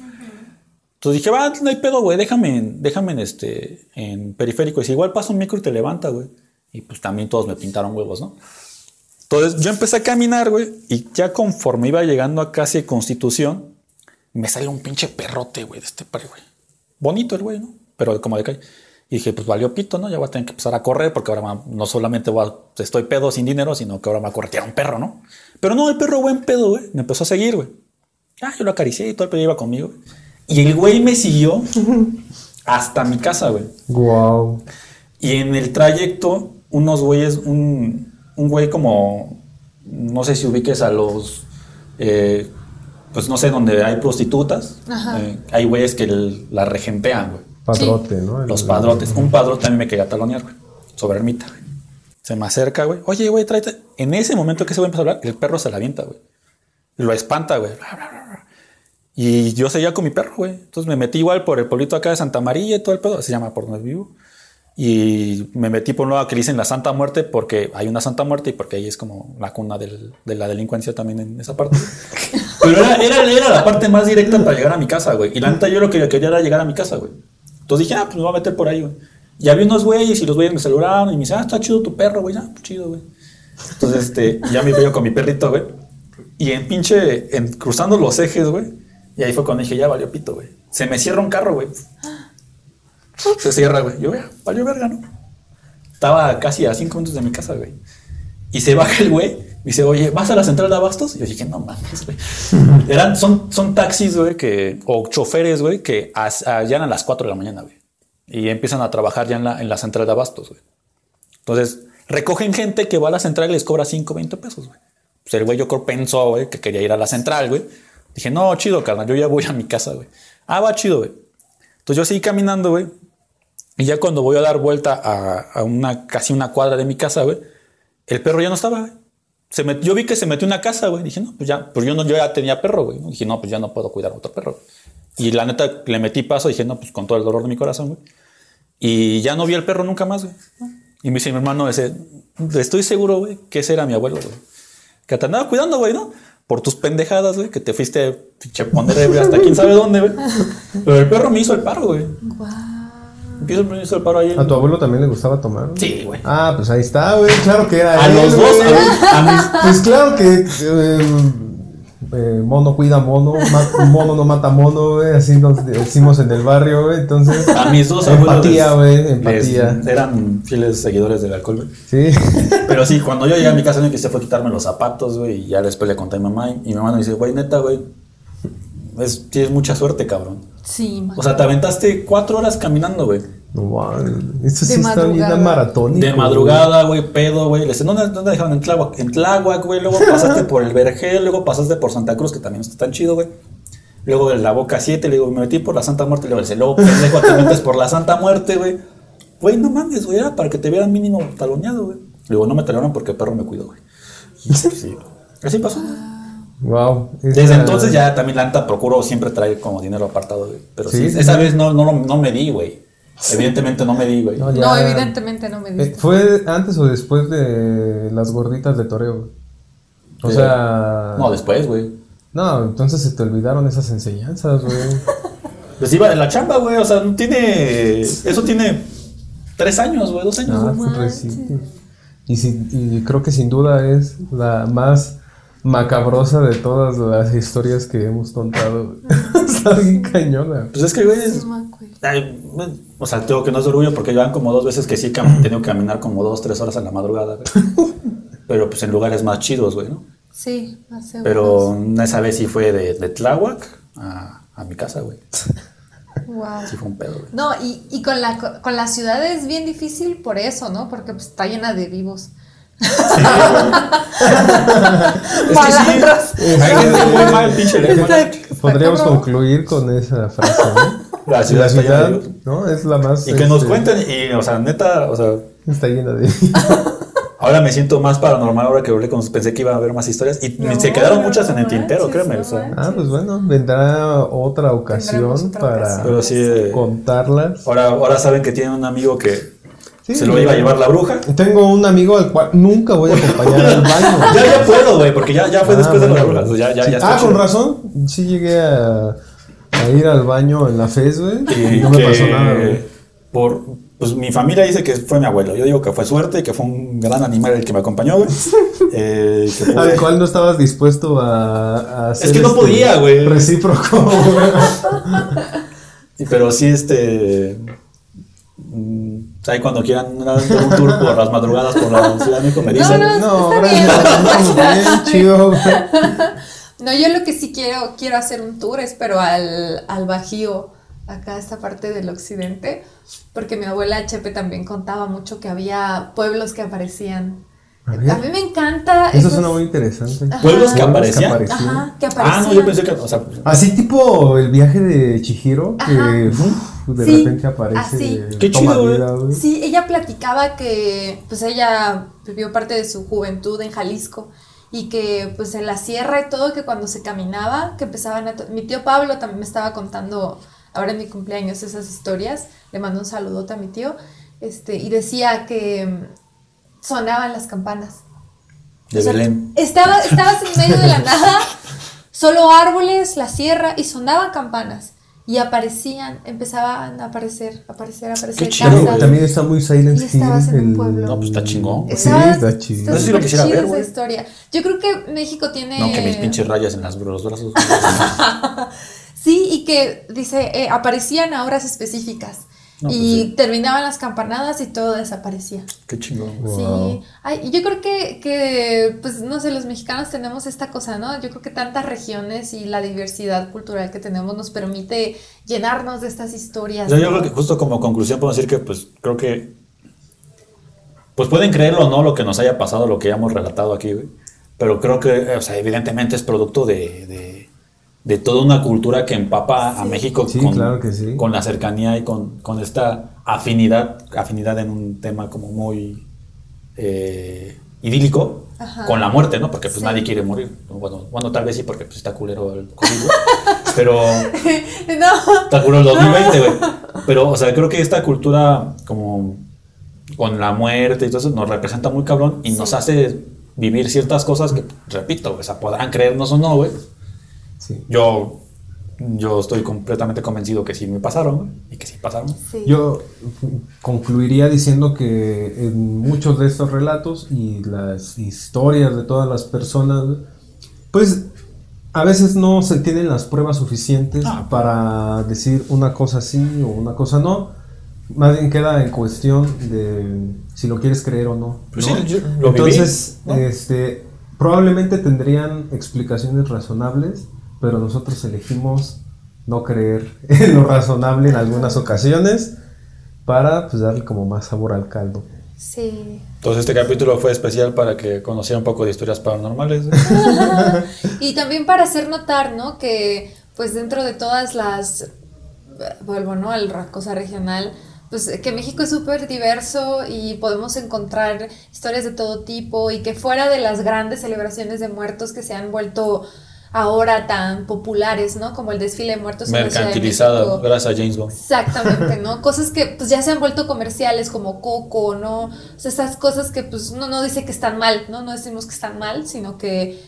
Entonces dije, va, no hay pedo, güey, déjame, en- déjame en, este, en periférico. Y si igual pasa un micro y te levanta, güey. Y pues también todos me pintaron huevos, ¿no? Entonces yo empecé a caminar, güey, y ya conforme iba llegando a casi Constitución, me sale un pinche perrote, güey, de este par, güey. Bonito el güey, ¿no? Pero como de calle. Y dije, pues valió pito, ¿no? Ya voy a tener que empezar a correr porque ahora no solamente voy a- estoy pedo sin dinero, sino que ahora me va a un perro, ¿no? Pero no, el perro buen pedo, güey. Me empezó a seguir, güey. Ah, yo lo acaricié y todo el pedo iba conmigo. güey. Y el güey me siguió hasta mi casa, güey. Guau. Y en el trayecto, unos güeyes, un, un güey como, no sé si ubiques a los, eh, pues no sé, donde hay prostitutas. Ajá. eh, hay güeyes que el- la regentean, güey. Padrote, ¿no? El- Los padrotes. Un padrote también me quería talonear, güey. Sobre ermita, güey. Se me acerca, güey. Oye, güey, tráete. En ese momento que ese güey empezó a hablar, el perro se la avienta, güey. Lo espanta, güey. Bla, bla, bla. Y yo seguía con mi perro, güey. Entonces me metí igual por el pueblito acá de Santa María y todo el pedo. Se llama por donde vivo. Y me metí por un lado que dicen la Santa Muerte porque hay una Santa Muerte y porque ahí es como la cuna del- de la delincuencia también en esa parte. (laughs) Pero era, era, era la parte más directa para llegar a mi casa, güey. Y la neta yo lo que quería era llegar a mi casa, güey. Entonces dije, ah, pues me voy a meter por ahí, güey. Y había unos güeyes y los güeyes me saludaron y me dicen, ah, está chido tu perro, güey. Ah, pues chido, güey. Entonces, este, ya me yo con mi perrito, güey. Y en pinche, en, cruzando los ejes, güey. Y ahí fue cuando dije, ya valió pito, güey. Se me cierra un carro, güey. Se cierra, güey. Yo, ya, valió verga, ¿no? Estaba casi a cinco minutos de mi casa, güey. Y se baja el güey. Y dice, oye, ¿vas a la central de abastos? Y yo dije, no mames, güey. (laughs) Eran, son, son taxis, güey, que, o choferes, güey, que as- a las 4 de la mañana, güey. Y empiezan a trabajar ya en la, en la central de abastos, güey. Entonces, recogen gente que va a la central y les cobra 5, 20 pesos, güey. Pues el güey yo creo pensó, güey, que quería ir a la central, güey. Dije, no, chido, carnal, yo ya voy a mi casa, güey. Ah, va chido, güey. Entonces yo seguí caminando, güey. Y ya cuando voy a dar vuelta a, a una, casi una cuadra de mi casa, güey, el perro ya no estaba, güey. Se met- yo vi que se metió una casa, güey. Dije, no, pues ya, pues yo, no, yo ya tenía perro, güey. Dije, no, pues ya no puedo cuidar a otro perro. Y la neta le metí paso, dije, no, pues con todo el dolor de mi corazón, güey. Y ya no vi al perro nunca más, güey. Y me dice mi hermano ese, estoy seguro, güey, que ese era mi abuelo, güey. Que te andaba cuidando, güey, ¿no? Por tus pendejadas, güey, que te fuiste pinche poner ebrio hasta quién sabe dónde, güey. Pero el perro me hizo el paro, güey. Empiezo me hizo el paro ahí. ¿A tu abuelo también le gustaba tomar? Sí, güey. Ah, pues ahí está, güey. Claro que era A él, los dos, güey. a- a mis- Pues claro que eh, eh, mono cuida mono, ma- mono no mata mono, güey. Así nos decimos en el barrio, güey. Entonces, A mis dos empatía, les- güey. les- Empatía. Eran fieles seguidores del alcohol, güey. Sí. Pero sí, cuando yo llegué a mi casa, lo que hice fue quitarme los zapatos, güey. Y ya después le conté a mi mamá. Y mi mamá me dice, güey, neta, güey. Es, tienes mucha suerte, cabrón. Sí, man. O sea, te aventaste cuatro horas caminando, güey. No, mames, Esto sí De está bien maratónico. De madrugada, güey, pedo, güey. Le dice, ¿dónde, ¿dónde dejaron en Tláhuac? En Tláhuac, güey. Luego pasaste por el Vergel, luego pasaste por Santa Cruz, que también está tan chido, güey. Luego de la Boca 7, le digo, me metí por la Santa Muerte. Le dice, luego pendejo, te metes por la Santa Muerte, güey. Güey, no mames, güey, era para que te vieran mínimo taloneado, güey. Le digo, no me talonearon porque el perro me cuidó, güey. Sí, así pasó. güey. Wow. Desde entonces ya también la neta procuro siempre traer como dinero apartado, güey. Pero sí, Sí, sí, esa sí. vez no, no, no me di, güey. Evidentemente no me di, güey. No, ya- No, evidentemente no me Eh, diste. ¿Fue antes o después de las gorditas de toreo? O sea. No, después, güey. No, entonces se te olvidaron esas enseñanzas, güey. (laughs) Pues iba en la chamba, güey. O sea, no tiene. Eso tiene tres años, güey, dos años. Ah, fue reciente. Y, si- y creo que sin duda es la más macabrosa de todas las historias que hemos contado. (laughs) Está bien cañona. Pues es que, güey. Ay, o sea, tengo que no es de orgullo porque llevan como dos veces que sí (clears throat) he tenido que caminar como dos, tres horas en la madrugada, güey. (laughs) Pero pues en lugares más chidos, güey, ¿no? Sí, hace Pero esa vez sí fue de, de Tláhuac a, a mi casa, güey. Wow. Sí fue un pedo, güey. No, y, y con, la, con la ciudad es bien difícil por eso, ¿no? Porque pues, está llena de vivos. Es que Malandros. sí, hay gente muy mal, pinche lejos. Exacto. Podríamos concluir con esa frase, ¿no? La ciudad la está llena de. ¿no? Es la más. Y que nos este, cuenten, y, o sea, neta, o sea, Está llena de. (laughs) ahora me siento más paranormal ahora que hablé con pensé que iba a haber más historias y No, se quedaron muchas en el tintero, manches, créeme. no o sea. manches. Ah, pues bueno, vendrá otra ocasión otra para ocasión. Pero sí, eh, contarlas. ahora, ahora saben que tienen un amigo que Sí, se lo iba a llevar la bruja. Tengo un amigo al cual nunca voy a acompañar al baño. (laughs) Ya, ya puedo, güey, porque ya, ya fue Ah, después de la bruja. entonces Ya, ya, Sí. ya está ah, con chido. razón. Sí llegué a, a ir al baño en la FES, güey. Y no me que pasó nada, güey. Por, pues mi familia dice que fue mi abuelo. Yo digo que fue suerte, que fue un gran animal el que me acompañó, güey. (laughs) Eh, Al cual no estabas dispuesto a, a hacer. Es que no podía, güey. Recíproco, güey. (laughs) Pero sí, este. mm, Ahí cuando quieran dar un tour por las madrugadas por la Ciudad de México me dicen. no, No, está bien. (laughs) gracias. Bien, chido, güey. No, yo lo que sí quiero, quiero hacer un tour es, pero al, al Bajío, acá esta parte del occidente, porque mi abuela Chepe también contaba mucho que había pueblos que aparecían. A mí me encanta. Eso esos- suena muy interesante. ¿Pueblos que aparecían? Ajá, que Ah, aparecían. no, yo pensé que. O sea, Así tipo el viaje de Chihiro, que Ajá. uf, de Sí, repente aparece. así. Qué chido, vida, güey. Sí, ella platicaba que pues ella vivió parte de su juventud en Jalisco y que pues en la sierra y todo, que cuando se caminaba, que empezaban a... Mi tío Pablo también me estaba contando ahora en mi cumpleaños esas historias, le mando un saludote a mi tío, este, y decía que mm, sonaban las campanas. De O sea, Belén. Estaba, estabas en medio de la nada, solo árboles, la sierra, y sonaban campanas. Y aparecían, empezaban a aparecer, aparecer, aparecer Qué chido, casas. También está muy Silent Y estabas en un el- pueblo. No, pues está chingón. Sí, está chido. está Eso sí lo quisiera chida ver, esa güey. historia. Yo creo que México tiene... No, que mis pinches rayas en las, los brazos. (laughs) Sí, y que dice, eh, aparecían a horas específicas. No, pues y sí. terminaban las campanadas y todo desaparecía. Qué chingón. Wow. Sí, Ay, yo creo que, que, pues no sé, los mexicanos tenemos esta cosa, ¿no? Yo creo que tantas regiones y la diversidad cultural que tenemos nos permite llenarnos de estas historias. Yo creo que justo como conclusión puedo decir que pues creo que pues pueden creerlo o no lo que nos haya pasado, lo que ya hemos relatado aquí, güey. Pero creo que, o sea, evidentemente es producto de, de, de toda una cultura que empapa a. México Sí, con, claro que sí. con la cercanía y con, con esta afinidad, afinidad en un tema como muy eh, idílico Ajá. con la muerte, ¿no? Porque pues Sí. nadie quiere morir. Bueno, bueno, tal vez sí porque pues, está culero el COVID. (laughs) Pero no, Está culero el 2020, güey. Pero, o sea, creo que esta cultura, como con la muerte y todo eso, nos representa muy cabrón y nos hace vivir ciertas cosas que, repito, o sea, podrán creernos o no, güey. Sí. Yo, yo estoy completamente convencido que sí me pasaron, y que sí pasaron. sí. Yo concluiría diciendo que en muchos de estos relatos y las historias de todas las personas, pues a veces no se tienen las pruebas suficientes Ah. para decir una cosa sí o una cosa no. Más bien queda en cuestión de si lo quieres creer o no. Pues ¿no? sí, yo lo viví, Entonces, ¿no? este, probablemente tendrían explicaciones razonables, pero nosotros elegimos no creer (laughs) en lo razonable en algunas ocasiones para pues darle como más sabor al caldo. Sí. Entonces este capítulo fue especial para que conociera un poco de historias paranormales. (laughs) Y también para hacer notar, ¿no? Que pues dentro de todas las, vuelvo, ¿no? Al cosa regional, pues que México es súper diverso y podemos encontrar historias de todo tipo y que fuera de las grandes celebraciones de muertos que se han vuelto ahora tan populares, ¿no? Como el desfile de muertos México. gracias a James Bond. Exactamente, ¿no? (laughs) Cosas que pues ya se han vuelto comerciales como Coco, ¿no? O sea, esas cosas que pues uno no dice que están mal, ¿no? No decimos que están mal, sino que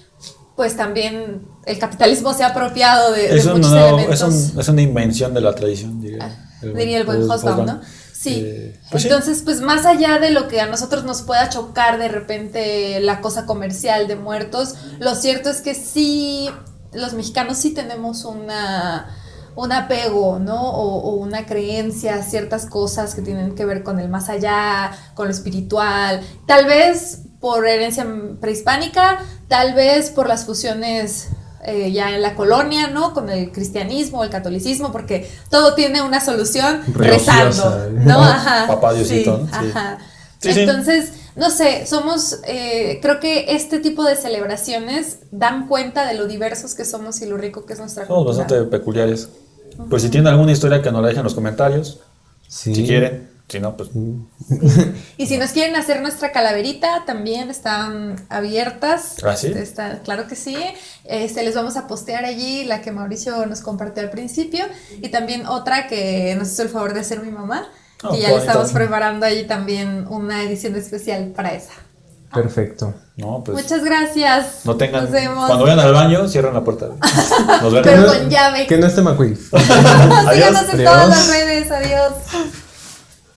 pues también el capitalismo se ha apropiado de, de muchos elementos. es, un- es una invención de la tradición, diría. diría el buen Hobsbawm, Hobsbawm. ¿no? Sí. Eh, pues sí. Entonces, pues más allá de lo que a nosotros nos pueda chocar de repente la cosa comercial de muertos, lo cierto es que sí, los mexicanos sí tenemos una un apego, ¿no? O, o una creencia a ciertas cosas que tienen que ver con el más allá, con lo espiritual, tal vez por herencia prehispánica, tal vez por las fusiones eh, ya en la colonia, ¿no? Con el cristianismo, el catolicismo, porque todo tiene una solución Religiosa, rezando, ¿eh? ¿no? Ajá. Papá Diosito, sí. Sí. Ajá. Sí, sí. Entonces, no sé, somos, eh, creo que este tipo de celebraciones dan cuenta de lo diversos que somos y lo rico que es nuestra Somos cultura. bastante peculiares. Pues si tienen alguna historia que nos la dejen en los comentarios, Sí. si quieren. Si no, pues (laughs) Y si nos quieren hacer nuestra calaverita, también están abiertas. ¿Ah, sí? Está- claro que sí. Este, les vamos a postear allí la que Mauricio nos compartió al principio. Y también otra que nos hizo el favor de hacer mi mamá. Oh, que ya le estamos preparando allí también una edición especial para esa. Perfecto. no, pues Muchas gracias. no tengan. Nos vemos. Cuando vayan al baño, cierran la puerta. Nos vemos. Pero Que no- con llave. Que no esté McQueen. (laughs) Síganos en todas las redes. Adiós.